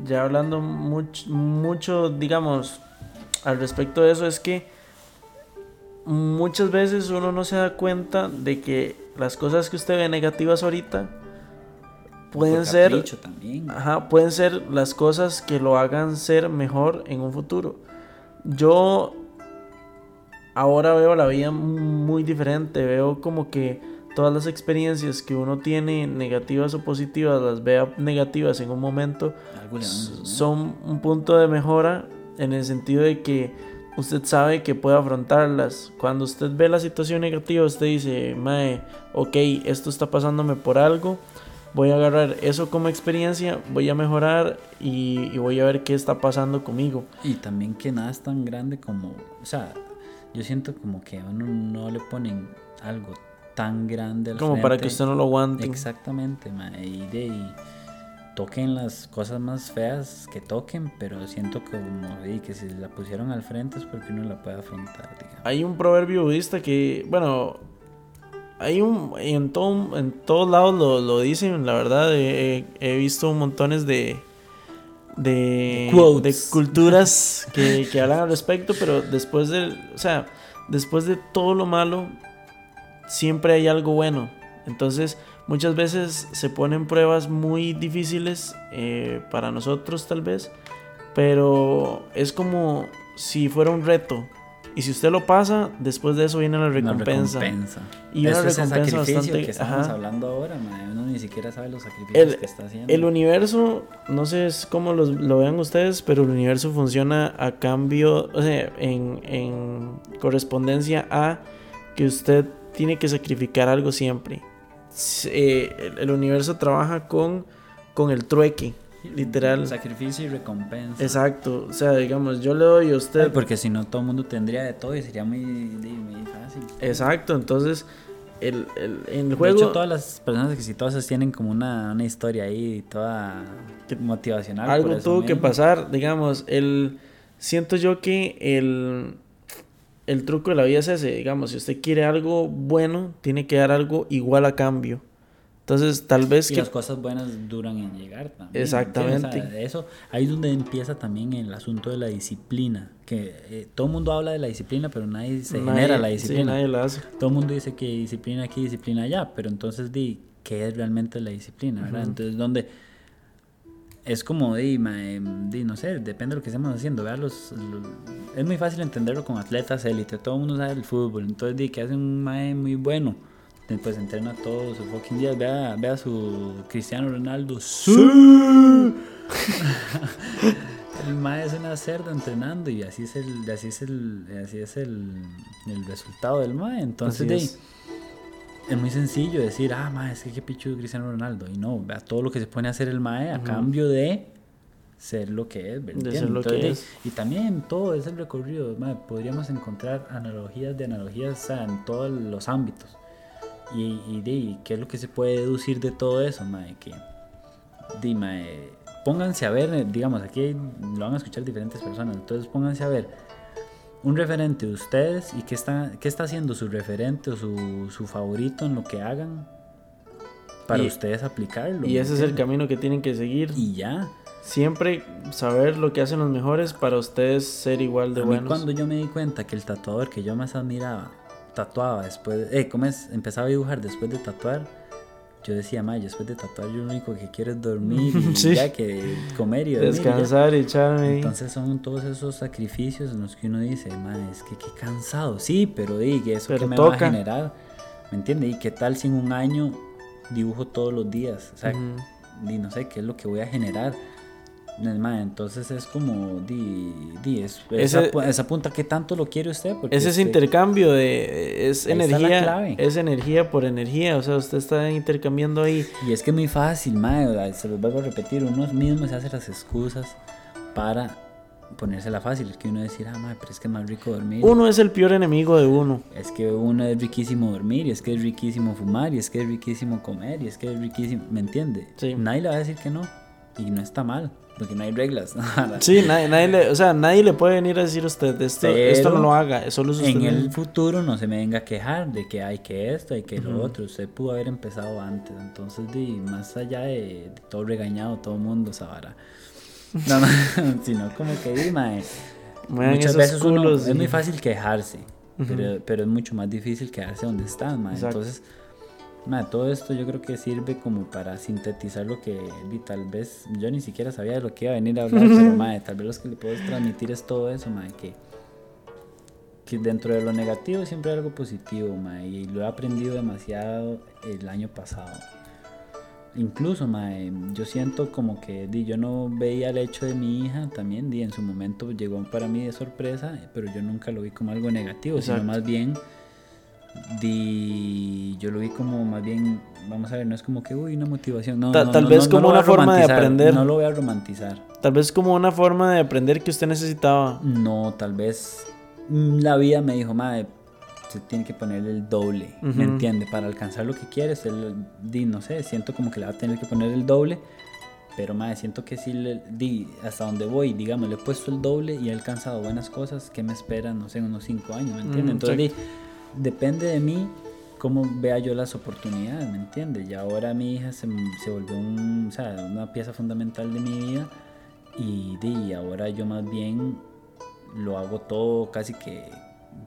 ya hablando mucho, mucho, digamos, al respecto de eso, es que muchas veces uno no se da cuenta de que las cosas que usted ve negativas ahorita pueden ser también. Ajá, pueden ser las cosas que lo hagan ser mejor en un futuro. Yo ahora veo la vida muy diferente, veo como que todas las experiencias que uno tiene, negativas o positivas, las vea negativas en un momento, son un punto de mejora en el sentido de que usted sabe que puede afrontarlas. Cuando usted ve la situación negativa, usted dice, Mae, ok, esto está pasándome por algo, voy a agarrar eso como experiencia, voy a mejorar y, y voy a ver qué está pasando conmigo. Y también que nada es tan grande como, o sea, yo siento como que a uno no le ponen algo tan grande al Como para que usted no lo aguante. Exactamente, y, de, toquen las cosas más feas que toquen, pero siento como que si la pusieron al frente es porque uno la puede afrontar. Hay un proverbio budista que, bueno, hay un en todo, en todos lados lo, dicen, la verdad, he, he visto montones de de, de culturas que, que, hablan al respecto, pero después de, o sea, después de todo lo malo, siempre hay algo bueno. Entonces, muchas veces se ponen pruebas muy difíciles eh, para nosotros tal vez, pero es como si fuera un reto. Y si usted lo pasa, después de eso viene la recompensa. Y una recompensa bastante. que estamos hablando ahora, uno ni siquiera sabe los sacrificios que está haciendo. El universo, no sé cómo lo vean ustedes, pero el universo funciona a cambio, o sea, en, en correspondencia a que usted tiene que sacrificar algo siempre. Eh, el universo trabaja con, con el trueque. Literal. Sacrificio y recompensa. Exacto. O sea, digamos, yo le doy a usted. porque si no, todo el mundo tendría de todo y sería muy, muy fácil. Exacto. Entonces, el, el, en el juego. De hecho, todas las personas exitosas tienen como una, una historia ahí, toda motivacional. Algo tuvo que pasar. Digamos, el. Siento yo que el. El truco de la vida es ese, digamos, si usted quiere algo bueno, tiene que dar algo igual a cambio. Entonces, tal vez y que... las cosas buenas duran en llegar también. Exactamente. eso, ahí es donde empieza también el asunto de la disciplina. Que eh, todo el mundo habla de la disciplina, pero nadie se genera la disciplina. nadie la hace. Todo el mundo dice que disciplina aquí, disciplina allá, pero entonces, di, ¿qué es realmente la disciplina? ¿verdad? Entonces, donde es como, di, di, no sé, depende de lo que estemos haciendo. Vea los, es muy fácil entenderlo con atletas élite, todo el mundo sabe el fútbol. Entonces, di, que hace un mae muy bueno pues entrena todos sus fucking días. Vea, vea su Cristiano Ronaldo. ¡Sí! el mae es una cerda entrenando y así es el, así es el, así es el, el resultado del mae. Entonces, de, es. es muy sencillo decir, ah, mae, es que qué pichu Cristiano Ronaldo. Y no, vea todo lo que se pone a hacer el mae a cambio de ser lo que es, ¿verdad? De ser lo que Entonces, es. Y también todo es el recorrido, mae, podríamos encontrar analogías de analogías o sea, en todos los ámbitos. Y, y de, ¿qué es lo que se puede deducir de todo eso, mae? Que, mae, pónganse a ver, eh, digamos, aquí lo van a escuchar diferentes personas, entonces pónganse a ver un referente de ustedes y qué está, qué está haciendo su referente o su, su favorito en lo que hagan para Y- ustedes aplicarlo. Y ¿me ese es el camino que tienen que seguir. Y ya. Siempre saber lo que hacen los mejores para ustedes ser igual de a mí buenos. cuando yo me di cuenta que el tatuador que yo más admiraba tatuaba después, eh, ¿cómo es? Empezaba a dibujar después de tatuar. Yo decía, ma, yo después de tatuar yo lo único que quiero es dormir y Sí. ya que comer y dormir. y ya". Descansar y echarme. Entonces son todos esos sacrificios en los que uno dice, ma, es que qué cansado. Sí, pero di, que eso Pero que me va a toca. generar, ¿me entiendes? Y qué tal si en un año dibujo todos los días, o sea, Ujú. di, no sé qué es lo que voy a generar. Entonces es como, di, di, es, esa, Ese- esa punta, ¿qué tanto lo quiere usted? Porque Es ese este, intercambio de es energía, es energía por energía, o sea, usted está intercambiando ahí. Y es que es muy fácil, sea, se los vuelvo a repetir, uno mismo se hace las excusas para ponérsela fácil, es que uno decir, ah, mae, pero es que es más rico dormir. Uno es el peor enemigo de uno. Es que uno es riquísimo dormir, y es que es riquísimo fumar, y es que es riquísimo comer, y es que es riquísimo, ¿me entiende? Sí. Nadie le va a decir que no, y no está mal, porque no hay reglas. Sí, nadie, nadie le, o sea, nadie le puede venir a decir a usted esto, esto no lo haga, solo es usted en el futuro no se me venga a quejar de que hay que esto, hay que lo otro. Usted pudo haber empezado antes. Entonces, di, más allá de, de todo regañado, todo mundo sabrá. No, no, sino como que, di, mae, Muevan muchas veces uno- es muy fácil quejarse, pero, pero es mucho más difícil quedarse donde estás. Entonces, todo esto yo creo que sirve como para sintetizar lo que tal vez yo ni siquiera sabía de lo que iba a venir a hablar, pero mae, tal vez lo que le puedo transmitir es todo eso, mae, que que dentro de lo negativo siempre hay algo positivo, mae, y lo he aprendido demasiado el año pasado. Incluso, mae, yo siento como que di, yo no veía el hecho de mi hija también, di, en su momento llegó para mí de sorpresa, pero yo nunca lo vi como algo negativo, Exacto. sino más bien, di, yo lo vi como más bien, vamos a ver, no es como que, uy, una motivación, no, Ta- no, tal no, vez no, como una forma de aprender. No lo voy a romantizar. Tal vez como una forma de aprender que usted necesitaba. No, tal vez mm, la vida me dijo, madre, se tiene que poner el doble, Ujú. ¿me entiende? Para alcanzar lo que quieres, el, di, no sé, siento como que le va a tener que poner el doble, pero madre, siento que sí, le, di, hasta donde voy, digamos, le he puesto el doble y he alcanzado buenas cosas, que me esperan, no sé, en unos cinco años, ¿me entiende? Mm, Entonces, di, depende de mí cómo vea yo las oportunidades, ¿me entiende? Y ahora mi hija se, se volvió un, o sea, una pieza fundamental de mi vida y, ahora yo más bien lo hago todo casi que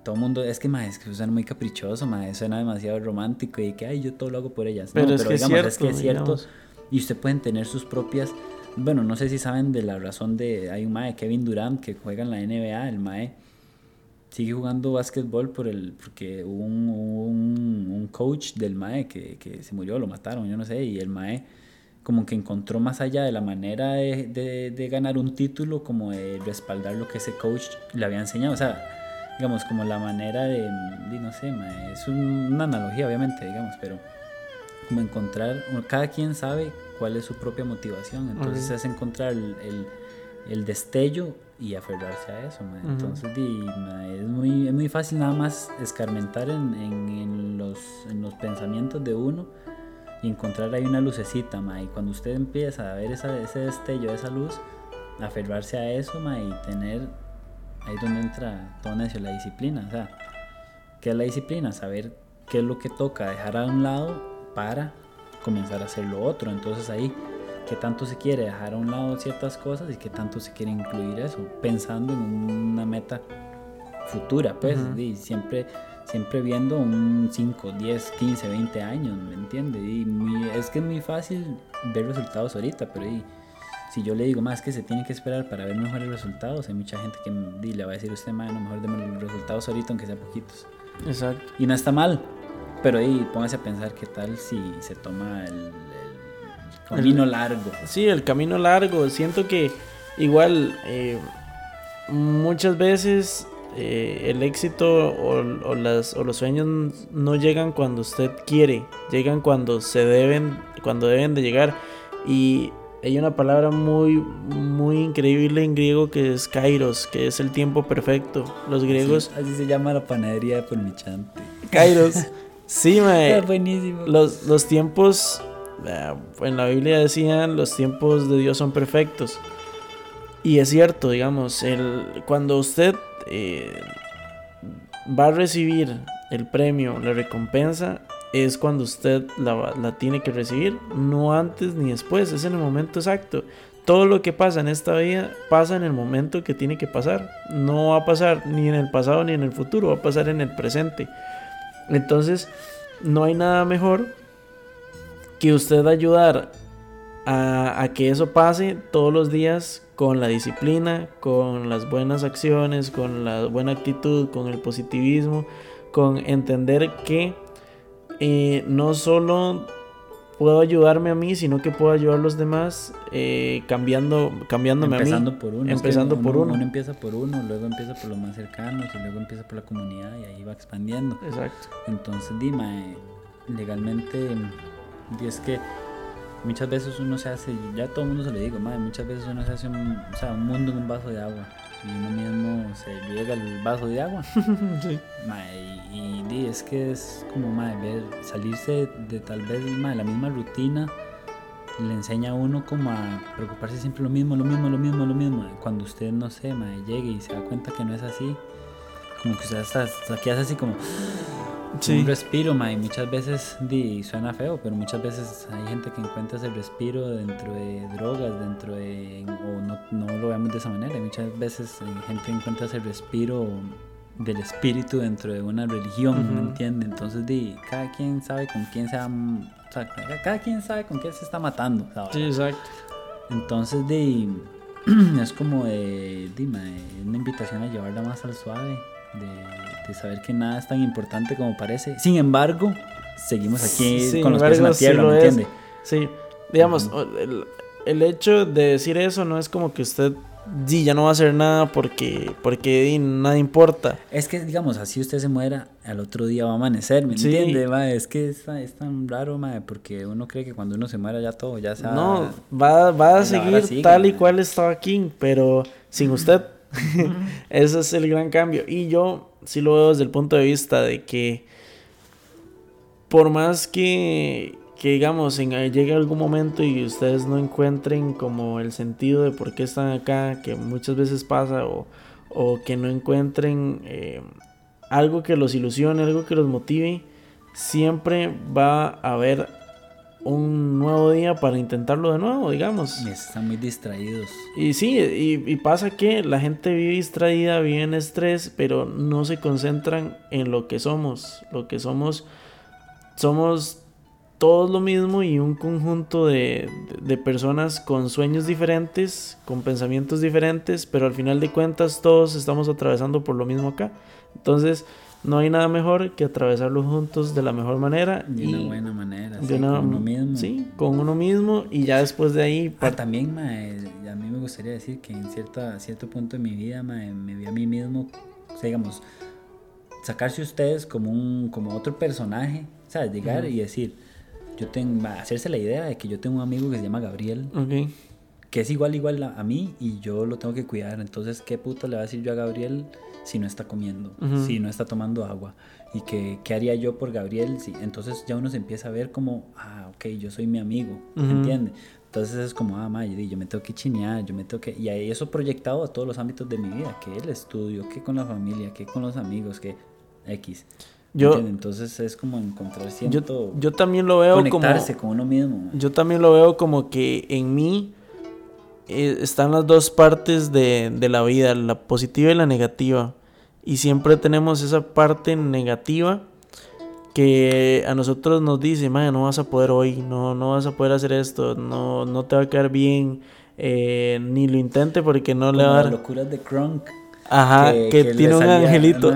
todo el mundo es que ma, es que suena muy caprichoso ma, suena demasiado romántico y que ay yo todo lo hago por ellas Pero no, es pero que es cierto, que es cierto digamos. y usted pueden tener sus propias bueno no sé si saben de la razón de hay un mae Kevin Durant que juega en la NBA el mae sigue jugando básquetbol por el porque hubo un, un, un coach del mae que, que se murió lo mataron yo no sé y el mae como que encontró más allá de la manera de, de- de ganar un título, como de respaldar lo que ese coach le había enseñado. O sea, digamos, como la manera de, de, no sé, ma, es un- una analogía obviamente, digamos, pero como encontrar, cada quien sabe cuál es su propia motivación, entonces Ujú. es encontrar el, el- el destello y aferrarse a eso. ma. Ujú. Entonces di, es, muy, es muy fácil nada más escarmentar en, en- en los, en los pensamientos de uno y encontrar ahí una lucecita, ma, y cuando usted empieza a ver esa, ese destello, esa luz, aferrarse a eso, ma, y tener, ahí es donde entra todo necio, la disciplina, o sea, ¿qué es la disciplina? Saber qué es lo que toca dejar a un lado para comenzar a hacer lo otro, entonces ahí, qué tanto se quiere dejar a un lado ciertas cosas y qué tanto se quiere incluir eso, pensando en una meta futura, pues, Ujú. y siempre siempre viendo un 5, 10, 15, 20 años, ¿me entiende? Y muy- es que es muy fácil ver resultados ahorita, pero y, si yo le digo más que se tiene que esperar para ver mejores resultados, hay mucha gente que di, le va a decir a usted, "Ma, a lo mejor deme los resultados ahorita, aunque sea poquitos. Exacto. Y no está mal, pero ahí póngase a pensar qué tal si se toma el, el camino largo. Sí, el camino largo. Siento que igual, eh, muchas veces eh, el éxito o, las, o los sueños no llegan cuando usted quiere, llegan cuando se deben, cuando deben de llegar. Y hay una palabra muy, muy increíble en griego que es kairos, que es el tiempo perfecto. Los griegos... así se llama la panadería de Pormichante. Kairos. Sí, mae. buenísimo. Los, los tiempos, en la Biblia decían, los tiempos de Dios son perfectos. Y es cierto, digamos, cuando usted eh, va a recibir el premio, la recompensa, es cuando usted la, tiene que recibir, no antes ni después, es en el momento exacto. Todo lo que pasa en esta vida pasa en el momento que tiene que pasar. No va a pasar ni en el pasado ni en el futuro, va a pasar en el presente. Entonces, no hay nada mejor que usted ayudar a, que eso pase todos los días con la disciplina, con las buenas acciones, con la buena actitud, con el positivismo, con entender que eh, no solo puedo ayudarme a mí, sino que puedo ayudar a los demás eh, cambiando, cambiándome empezando a mí. Por uno. Empezando por uno. Uno empieza por uno, luego empieza por los más cercanos y luego empieza por la comunidad y ahí va expandiendo. Exacto. Entonces, dime, legalmente, es que muchas veces uno se hace, ya todo el mundo se le digo, madre, muchas veces uno se hace un, o sea, un mundo en un vaso de agua y uno mismo se llega al vaso de agua. sí. y, es que es como madre, ver, salirse de tal vez madre, la misma rutina le enseña a uno como a preocuparse siempre lo mismo, lo mismo, lo mismo, lo mismo. Cuando usted no sé, madre, llegue y se da cuenta que no es así, como que usted está, aquí hace así como un respiro, ma, y muchas veces di, suena feo, pero muchas veces hay gente que encuentra ese respiro dentro de drogas, dentro de, o no, no lo vemos de esa manera, muchas veces hay gente que encuentra ese respiro del espíritu dentro de una religión, ¿me entiende? Entonces, di, cada quien sabe con quién se va, o sea, cada quien sabe con quién se está matando, Sí, exacto. Entonces, di, es como de, di, una invitación a llevarla más al suave de, saber que nada es tan importante como parece. Sin embargo, seguimos aquí con los pies en la tierra, ¿me entiende? Sí, digamos, el, hecho de decir eso no es como que usted sí, ya no va a hacer nada porque, porque nada importa. Es que, digamos, así usted se muera, al otro día va a amanecer, ¿me entiende? Es que es, tan raro, porque uno cree que cuando uno se muera ya todo, ya se No, va, va a seguir tal y cual estaba aquí, pero sin usted. Ese es el gran cambio. Y yo sí lo veo desde el punto de vista de que por más que, que digamos, en, llegue algún momento y ustedes no encuentren como el sentido de por qué están acá, que muchas veces pasa, o, o que no encuentren eh, algo que los ilusione, algo que los motive, siempre va a haber un nuevo día para intentarlo de nuevo, digamos. Están muy distraídos. Y sí, y, pasa que la gente vive distraída, vive en estrés, pero no se concentran en lo que somos. Lo que somos, somos todos lo mismo y un conjunto de, de personas con sueños diferentes, con pensamientos diferentes, pero al final de cuentas todos estamos atravesando por lo mismo acá. Entonces, no hay nada mejor que atravesarlo juntos de la mejor manera. De una buena manera, sí, con uno mismo. Sí, con uno mismo y ya después de ahí... Ah, también, a mí me gustaría decir que en cierta, cierto punto de mi vida me vi a mí mismo, digamos, sacarse ustedes como, un, como otro personaje, o sea, llegar y decir, yo tengo, hacerse la idea de que yo tengo un amigo que se llama Gabriel. Que es igual, igual a, a mí y yo lo tengo que cuidar. Entonces, ¿qué puta le va a decir yo a Gabriel? si no está comiendo, si no está tomando agua? ¿Y que, qué haría yo por Gabriel? Si, entonces ya uno se empieza a ver como, ah, ok, yo soy mi amigo, ¿me entiende? Entonces es como, ah, ma, yo, me tengo que chinear, yo me tengo que... Y ahí eso proyectado a todos los ámbitos de mi vida, que el estudio, que con la familia, que con los amigos, que X. Yo, entonces es como encontrar cierto... Yo, también lo veo conectarse con uno mismo. Yo también lo veo como que en mí eh, están las dos partes de, de, la vida, la positiva y la negativa. Y siempre tenemos esa parte negativa que a nosotros nos dice, no vas a poder hoy, no, no vas a poder hacer esto, no, no te va a quedar bien, eh, ni lo intente porque no le va a dar... locuras de Kronk. Ajá, que, tiene un angelito.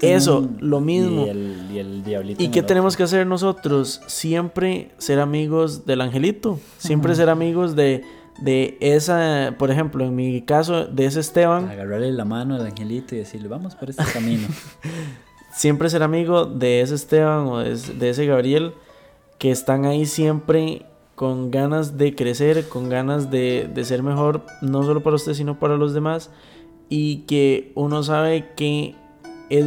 Eso, lo mismo. Y el, y el diablito. ¿Y qué tenemos que hacer nosotros? Siempre ser amigos del angelito. Siempre ser amigos de, de esa, por ejemplo, en mi caso, de ese Esteban. Agarrarle la mano al angelito y decirle, vamos por este camino. siempre ser amigo de ese Esteban o de ese Gabriel que están ahí siempre con ganas de crecer, con ganas de, de, ser mejor, no solo para usted, sino para los demás. Y que uno sabe que es,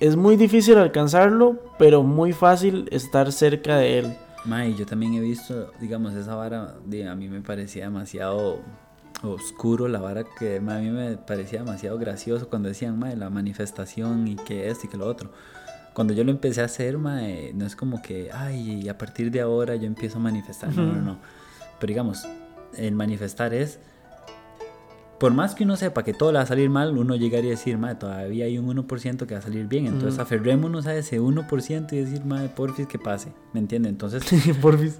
es muy difícil alcanzarlo, pero muy fácil estar cerca de él. May, yo también he visto, digamos, esa vara, a mí me parecía demasiado oscuro, la vara que a mí me parecía demasiado gracioso cuando decían, mae, la manifestación y que esto y que lo otro. Cuando yo lo empecé a hacer, mae, no es como que, ay, a partir de ahora yo empiezo a manifestar, no, no, no. Pero digamos, el manifestar es por más que uno sepa que todo le va a salir mal, uno llegaría a decir, madre, todavía hay un 1% que va a salir bien. Entonces, aferrémonos a ese 1% y decir, madre, porfis, que pase. ¿Me entiende? Entonces, porfis.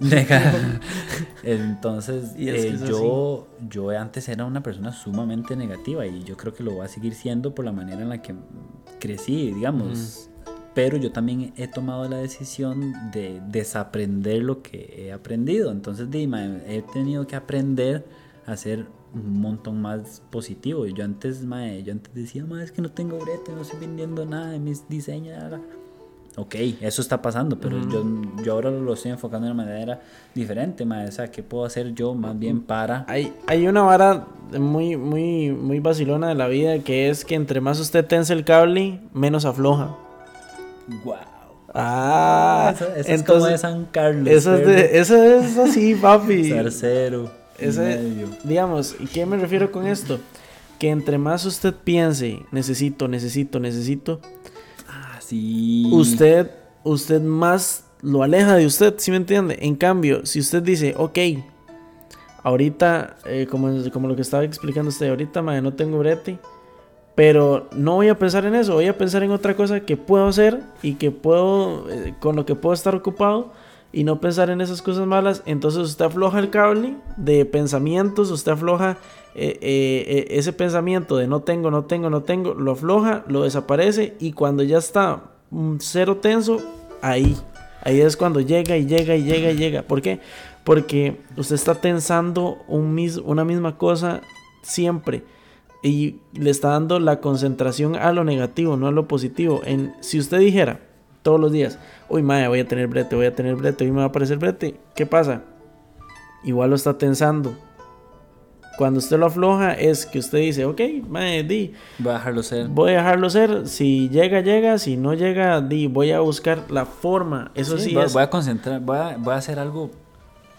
Entonces, eh, yo, yo antes era una persona sumamente negativa y yo creo que lo voy a seguir siendo por la manera en la que crecí, digamos. Pero yo también he tomado la decisión de desaprender lo que he aprendido. Entonces, dime, he tenido que aprender a ser un montón más positivo. Yo antes, mae, yo antes decía, mae, es que no tengo brete, no estoy vendiendo nada de mis diseños. Ok, eso está pasando, pero yo, yo ahora lo estoy enfocando de una manera diferente, mae. O sea, ¿qué puedo hacer yo más bien para...? Hay, hay una vara muy, muy, muy vacilona de la vida que es que entre más usted tense el cable, menos afloja. Wow. Ah, eso, es como de San Carlos. Eso es, de, eso es así, papi. Tercero. Ese, digamos, ¿y qué me refiero con esto? Que entre más usted piense, necesito, necesito, necesito, ah, sí. usted, usted más lo aleja de usted, ¿sí me entiende? En cambio, si usted dice, ok, ahorita, eh, como, como lo que estaba explicando usted, ahorita, madre, no tengo brete, pero no voy a pensar en eso, voy a pensar en otra cosa que puedo hacer y que puedo, eh, con lo que puedo estar ocupado y no pensar en esas cosas malas, entonces usted afloja el cable de pensamientos, usted afloja eh, eh, eh, ese pensamiento de no tengo, no tengo, no tengo, lo afloja, lo desaparece y cuando ya está cero tenso, ahí, ahí es cuando llega y llega y llega y llega. ¿Por qué? Porque usted está tensando un una misma cosa siempre y le está dando la concentración a lo negativo, no a lo positivo. En, si usted dijera todos los días, uy, madre, voy a tener brete, voy a tener brete, hoy me va a aparecer brete. ¿Qué pasa? Igual lo está tensando. Cuando usted lo afloja es que usted dice, ok, madre, di. Voy a dejarlo ser. Voy a dejarlo ser. Si llega, llega. Si no llega, di. Voy a buscar la forma. Eso sí, voy, a concentrar. Voy a, voy a hacer algo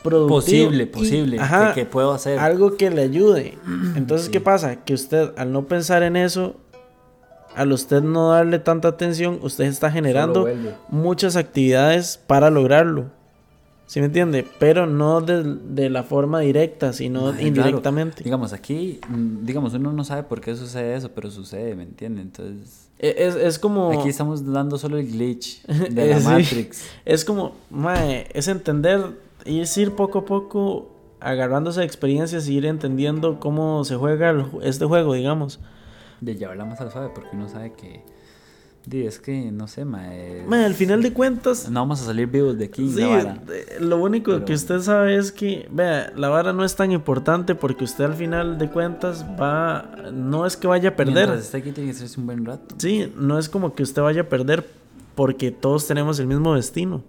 posible, posible. que, puedo hacer. Algo que le ayude. Entonces, ¿qué pasa? Que usted, al no pensar en eso, al usted no darle tanta atención, usted está generando muchas actividades para lograrlo. ¿Sí me entiende? Pero no de, la forma directa, sino indirectamente. Digamos, aquí, mm, digamos, uno no sabe por qué sucede eso, pero sucede, ¿me entiende? Entonces... E, es, como... Aquí estamos dando solo el glitch de la Matrix. Es como, mae, es entender, y es ir poco a poco agarrándose experiencias y ir entendiendo cómo se juega este juego, digamos de llevarla más al suave porque uno sabe que es que no sé ma, al final de cuentas no vamos a salir vivos de aquí sí, lo único que usted sabe es que vea la vara no es tan importante porque usted al final de cuentas va no es que vaya a perder. Está aquí tiene que ser un buen rato. Sí no es como que usted vaya a perder porque todos tenemos el mismo destino.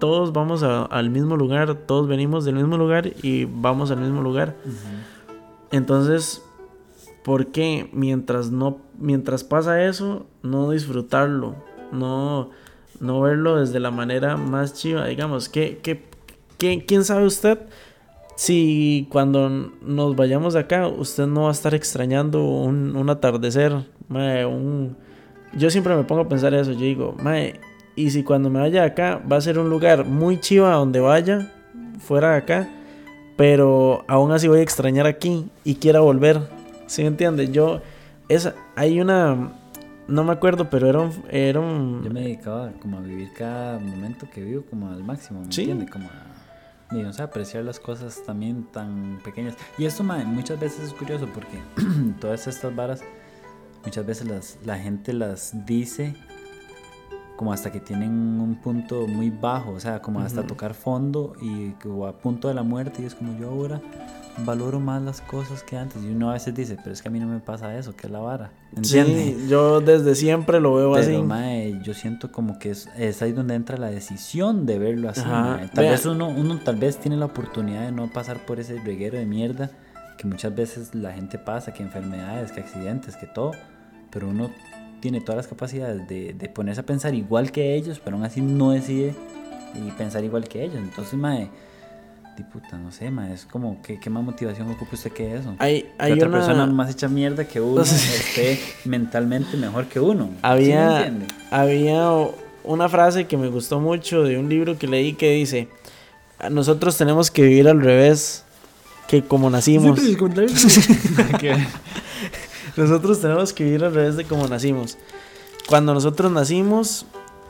Todos vamos al mismo lugar todos venimos del mismo lugar y vamos al mismo lugar. Entonces porque mientras no mientras pasa eso, no disfrutarlo, no no verlo desde la manera más chiva, digamos, que, quién sabe usted si cuando nos vayamos de acá usted no va a estar extrañando un, atardecer, un yo siempre me pongo a pensar eso, yo digo, mae, y si cuando me vaya acá va a ser un lugar muy chiva donde vaya, fuera de acá, pero aún así voy a extrañar aquí y quiera volver ¿Sí me entiendes? Yo, esa, hay una, no me acuerdo, pero era un, era un... Yo me dedicaba como a vivir cada momento que vivo como al máximo, ¿me entiendes? Como a, o sea, apreciar las cosas también tan pequeñas. Y esto muchas veces es curioso porque todas estas varas, muchas veces las, la gente las dice como hasta que tienen un punto muy bajo, o sea, como hasta tocar fondo y o a punto de la muerte y es como yo ahora valoro más las cosas que antes y uno a veces dice, pero es que a mí no me pasa eso, que es la vara. ¿Entiendes? Sí, yo desde siempre lo veo pero, así. Mae, yo siento como que es, es, ahí donde entra la decisión de verlo así. Tal vez uno, uno tal vez tiene la oportunidad de no pasar por ese reguero de mierda que muchas veces la gente pasa, que enfermedades, que accidentes, que todo, pero uno tiene todas las capacidades de, de ponerse a pensar igual que ellos, pero aún así no decide y pensar igual que ellos. Entonces, mae, puta, no sé, mae, es como, ¿qué, qué más motivación ocupa usted que eso? Hay, hay que otra una... persona más hecha mierda que uno esté mentalmente mejor que uno. Había, ¿Sí me había una frase que me gustó mucho de un libro que leí que dice, nosotros tenemos que vivir al revés que como nacimos. nosotros tenemos que vivir al revés de como nacimos. Cuando nosotros nacimos,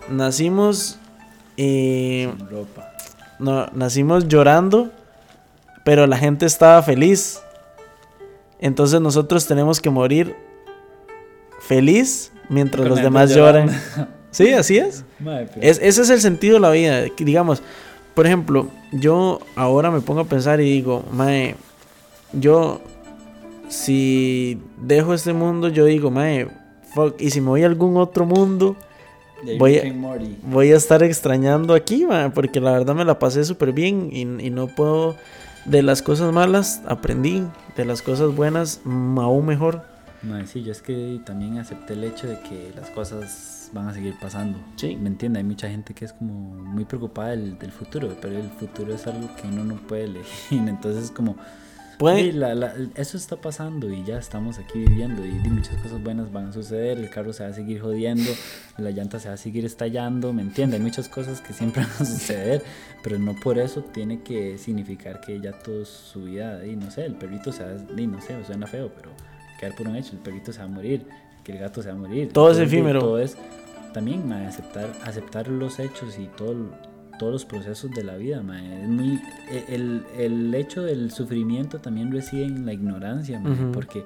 nacimos... Eh, ropa. No, nacimos llorando, pero la gente estaba feliz. Entonces nosotros tenemos que morir feliz mientras Con los demás lloran. Sí, así es. Es. Ese es el sentido de la vida. Digamos, por ejemplo, yo ahora me pongo a pensar y digo, Mae, yo si dejo este mundo, yo digo, Mae, fuck, y si me voy a algún otro mundo, voy a- voy a estar extrañando aquí, mae, porque la verdad me la pasé súper bien y, y no puedo, de las cosas malas aprendí, de las cosas buenas aún mejor. Mae, sí, yo es que también acepté el hecho de que las cosas van a seguir pasando. Sí. ¿Me entiende? Hay mucha gente que es como muy preocupada del, del futuro, pero el futuro es algo que uno no puede elegir. Entonces, como, Puede, sí, la- la- eso está pasando y ya estamos aquí viviendo y, y muchas cosas buenas van a suceder. El carro se va a seguir jodiendo, la llanta se va a seguir estallando, ¿me entiende? Hay muchas cosas que siempre van a suceder, pero no por eso tiene que significar que ya toda su vida, y no sé, el perrito se va, y no sé, suena feo, pero quedar por un hecho, el perrito se va a morir, que el gato se va a morir. Todo es Entonces, efímero. Todo es también aceptar, aceptar los hechos y todo, todos los procesos de la vida. mae. Es muy, e- el, el hecho del sufrimiento también reside en la ignorancia, mae, Ujú. porque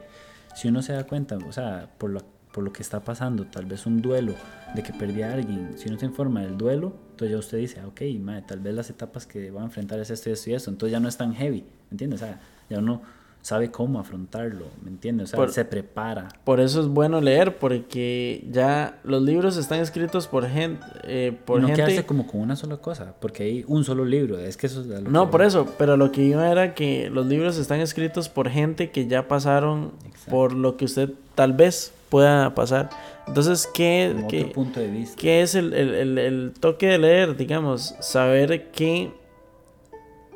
si uno se da cuenta, o sea, por lo, por lo que está pasando, tal vez un duelo de que perdí a alguien, si uno se informa del duelo, entonces ya usted dice, ah, ok, mae, tal vez las etapas que va a enfrentar es esto y esto y esto, entonces ya no es tan heavy, ¿me entiendes? O sea, ya uno sabe cómo afrontarlo, ¿me entiendes? O sea, Por- se prepara. por eso es bueno leer, porque ya los libros están escritos por gente, eh, por no gente. quedarse como con una sola cosa, porque hay un solo libro, es que eso es lo No, que por eso, pero lo que iba era que los libros están escritos por gente que ya pasaron Exacto. por lo que usted tal vez pueda pasar. Entonces, ¿qué, Como qué- otro punto de vista. qué es el, el- el- el toque de leer? Digamos, saber que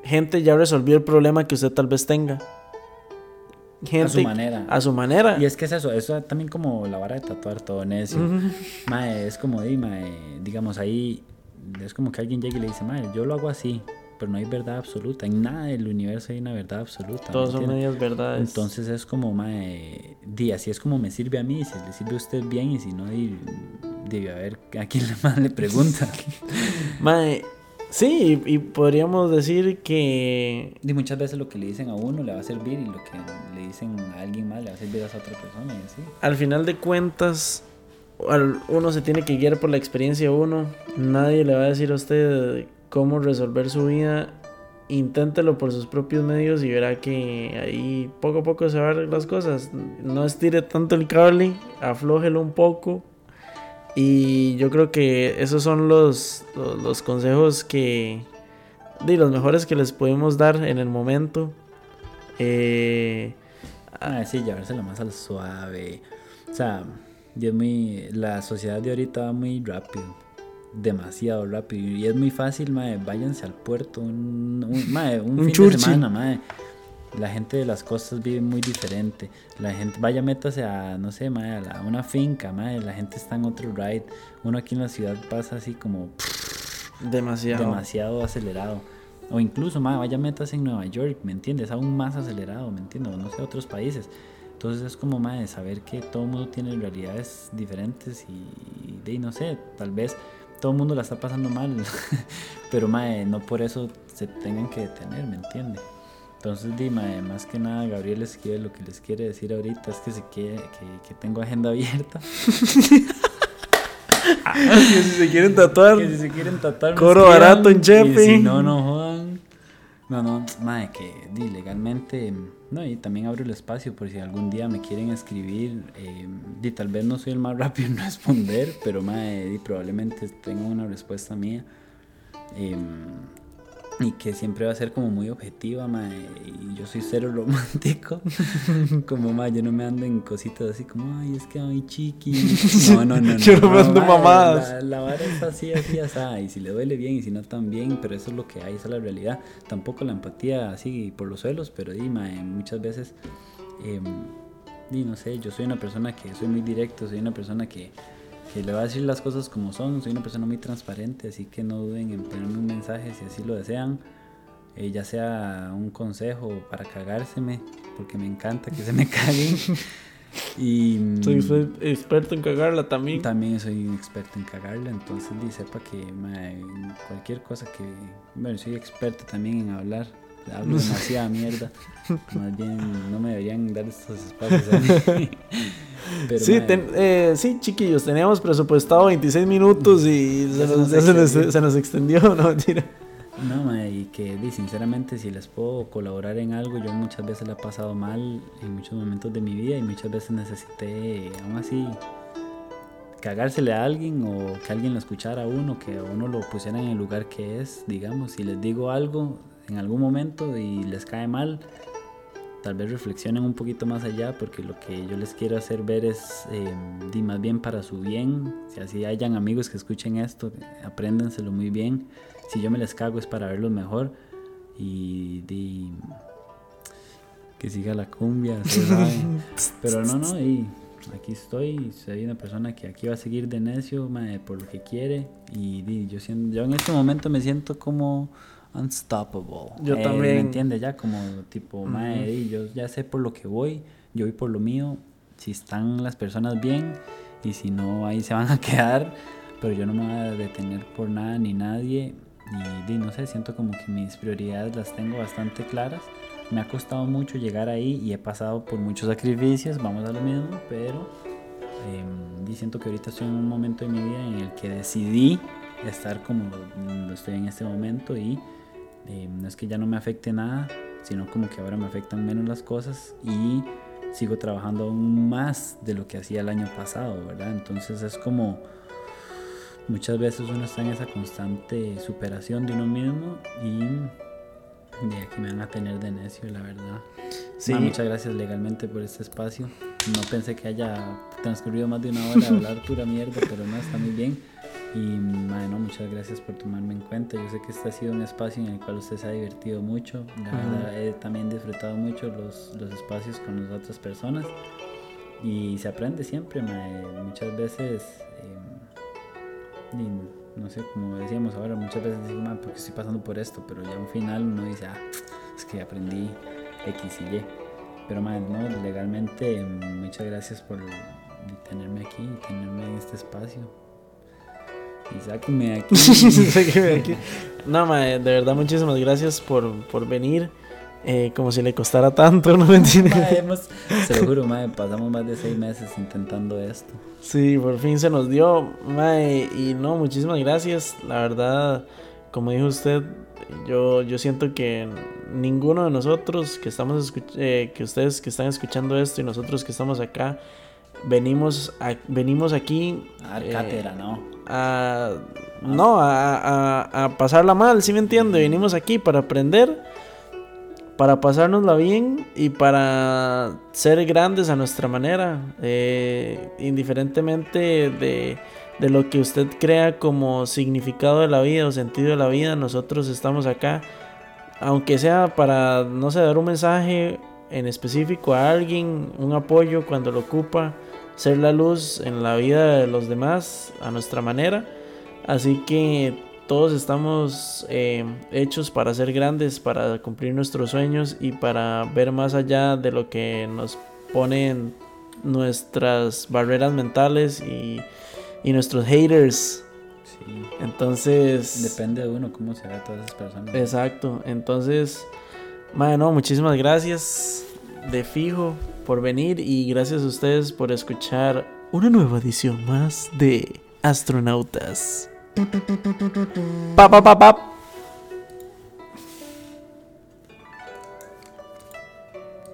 gente ya resolvió el problema que usted tal vez tenga. Gente a su manera. A su manera. Y es que es eso, eso es también como la vara de tatuar todo necio. Ujú. Mae, es como, di, mae, digamos ahí, es como que alguien llega y le dice, mae, yo lo hago así, pero no hay verdad absoluta. En nada del universo hay una verdad absoluta. ¿me Todos son medias verdades. Entonces es como, mae, di, así es como me sirve a mí, si le sirve a usted bien y si no, di, debe haber a quien más le pregunta. Mae, sí, y, y podríamos decir que Y muchas veces lo que le dicen a uno le va a servir y lo que le dicen a alguien más le va a servir a esa otra persona y así. al final de cuentas uno se tiene que guiar por la experiencia de uno. Nadie le va a decir a usted cómo resolver su vida. Inténtelo por sus propios medios y verá que ahí poco a poco se van las cosas. No estire tanto el cable, aflójelo un poco. Y yo creo que esos son los, los, los consejos que... De los mejores que les podemos dar en el momento. Eh, Ah, sí, llevársela más al suave. O sea, y es muy, la sociedad de ahorita va muy rápido. Demasiado rápido. Y es muy fácil, mae, váyanse al puerto un, un, mae, un Un fin churchi. de semana, mae. La gente de las costas vive muy diferente. La gente, vaya, métase a, no sé, mae, a, la- a una finca, mae. La gente está en otro ride. Uno aquí en la ciudad pasa así como demasiado. demasiado acelerado. O incluso, ma, vaya metas en Nueva York, ¿me entiendes? Aún más acelerado, ¿me entiendes? O no sé, otros países. Entonces es como, ma, de saber que todo el mundo tiene realidades diferentes y, de, no sé, tal vez todo el mundo la está pasando mal, pero, ma, no por eso se tengan que detener, ¿me entiendes? Entonces, di, ma, más que nada, Gabriel escribe lo que les quiere decir ahorita es que se quiere, que, que tengo agenda abierta. que si se quieren tatuar. Que si se quieren tatuar. Coro barato en Chepe. Y si no, no jodan. No, no, madre, que di, legalmente. No, y también abro el espacio por si algún día me quieren escribir. Eh, di, tal vez no soy el más rápido en responder, pero madre, di, probablemente tenga una respuesta mía. Eh, y que siempre va a ser como muy objetiva, mae, y yo soy cero romántico, como mae, yo no me ando en cositas así como, ay, es que ay, chiqui, no, no, no, no, Yo no me ando mamadas. La, la vara es así, así, así, y si le duele bien y si no tan bien, pero eso es lo que hay, esa es la realidad, tampoco la empatía así por los suelos, pero di, mae, muchas veces, eh, di, no sé, yo soy una persona que soy muy directo, soy una persona que que le va a decir las cosas como son. Soy una persona muy transparente, así que no duden en ponerme un mensaje si así lo desean. Eh, ya sea un consejo para cagárseme, porque me encanta que se me caguen. y mm, Soy, soy experto en cagarla también. también soy un experto en cagarla, entonces di, sepa que en cualquier cosa que... Bueno, soy experto también en hablar. Hablo demasiada mierda. Más bien, no me deberían dar estos espacios a mí. Pero, Sí, ten- eh, sí, chiquillos, teníamos presupuestado 26 minutos y se nos, se nos- extendió. se nos extendió, no mentira. No, ma, y que sinceramente si les puedo colaborar en algo, yo muchas veces la he pasado mal en muchos momentos de mi vida y muchas veces necesité, aún así, cagársele a alguien o que alguien lo escuchara a uno, que a uno lo pusiera en el lugar que es, digamos, si les digo algo en algún momento y les cae mal, tal vez reflexionen un poquito más allá porque lo que yo les quiero hacer ver es eh, di, más bien para su bien, si así hayan amigos que escuchen esto, apréndenselo muy bien, si yo me les cago es para verlos mejor y di, que siga la cumbia, pero no, no, y aquí estoy, soy una persona que aquí va a seguir de necio mae, por lo que quiere. Y di, yo, siento, yo en este momento me siento como unstoppable. Yo Eh, también. ¿Me entiendes? Ya como tipo, mae, di, yo ya sé por lo que voy, yo voy por lo mío, si están las personas bien y si no, ahí se van a quedar, pero yo no me voy a detener por nada ni nadie y di, no sé, siento como que mis prioridades las tengo bastante claras. Me ha costado mucho llegar ahí y he pasado por muchos sacrificios, vamos a lo mismo, pero eh, siento que ahorita estoy en un momento de mi vida en el que decidí estar como lo estoy en este momento y eh, no es que ya no me afecte nada, sino como que ahora me afectan menos las cosas y sigo trabajando aún más de lo que hacía el año pasado, ¿verdad? Entonces es como muchas veces uno está en esa constante superación de uno mismo y de aquí me van a tener de necio, la verdad. Sí. Ma, muchas gracias legalmente por este espacio. No pensé que haya transcurrido más de una hora de hablar pura mierda, pero no, está muy bien. Y ma, no, muchas gracias por tomarme en cuenta. Yo sé que este ha sido un espacio en el cual usted se ha divertido mucho. La verdad, he también disfrutado mucho los, los espacios con las otras personas. Y se aprende siempre, ma, eh, muchas veces. eh, y no sé, como decíamos ahora, muchas veces digo, "Ma, ¿por qué estoy pasando por esto? Pero ya al final uno dice, ah, es que aprendí X y Y. Pero man, no, legalmente, mm, muchas gracias por tenerme aquí, tenerme en este espacio. Y sáquenme aquí. Sáqueme aquí. no, mae, de verdad, muchísimas gracias por, por venir. Eh, como si le costara tanto, no hemos- se lo juro, madre, pasamos más de seis meses intentando esto. Sí, por fin se nos dio, mae, y no, muchísimas gracias. La verdad, como dijo usted, yo, yo siento que ninguno de nosotros que estamos escuch- eh, que ustedes que están escuchando esto y nosotros que estamos acá, venimos, a- venimos aquí A dar eh, cátedra, ¿no? a, no, a, a, a pasarla mal, ¿sí me entiende? Venimos aquí para aprender, para pasárnosla bien y para ser grandes a nuestra manera, eh, indiferentemente de, de lo que usted crea como significado de la vida o sentido de la vida, nosotros estamos acá, aunque sea para, no sé, dar un mensaje en específico a alguien, un apoyo cuando lo ocupa ser la luz en la vida de los demás a nuestra manera. Así que todos estamos eh, hechos para ser grandes, para cumplir nuestros sueños y para ver más allá de lo que nos ponen nuestras barreras mentales y, y nuestros haters. Sí. Entonces... Depende de uno cómo se ve a todas esas personas. Exacto, entonces, bueno, muchísimas gracias de fijo por venir y gracias a ustedes por escuchar una nueva edición más de astronautas. Pa, pa, pa, pa.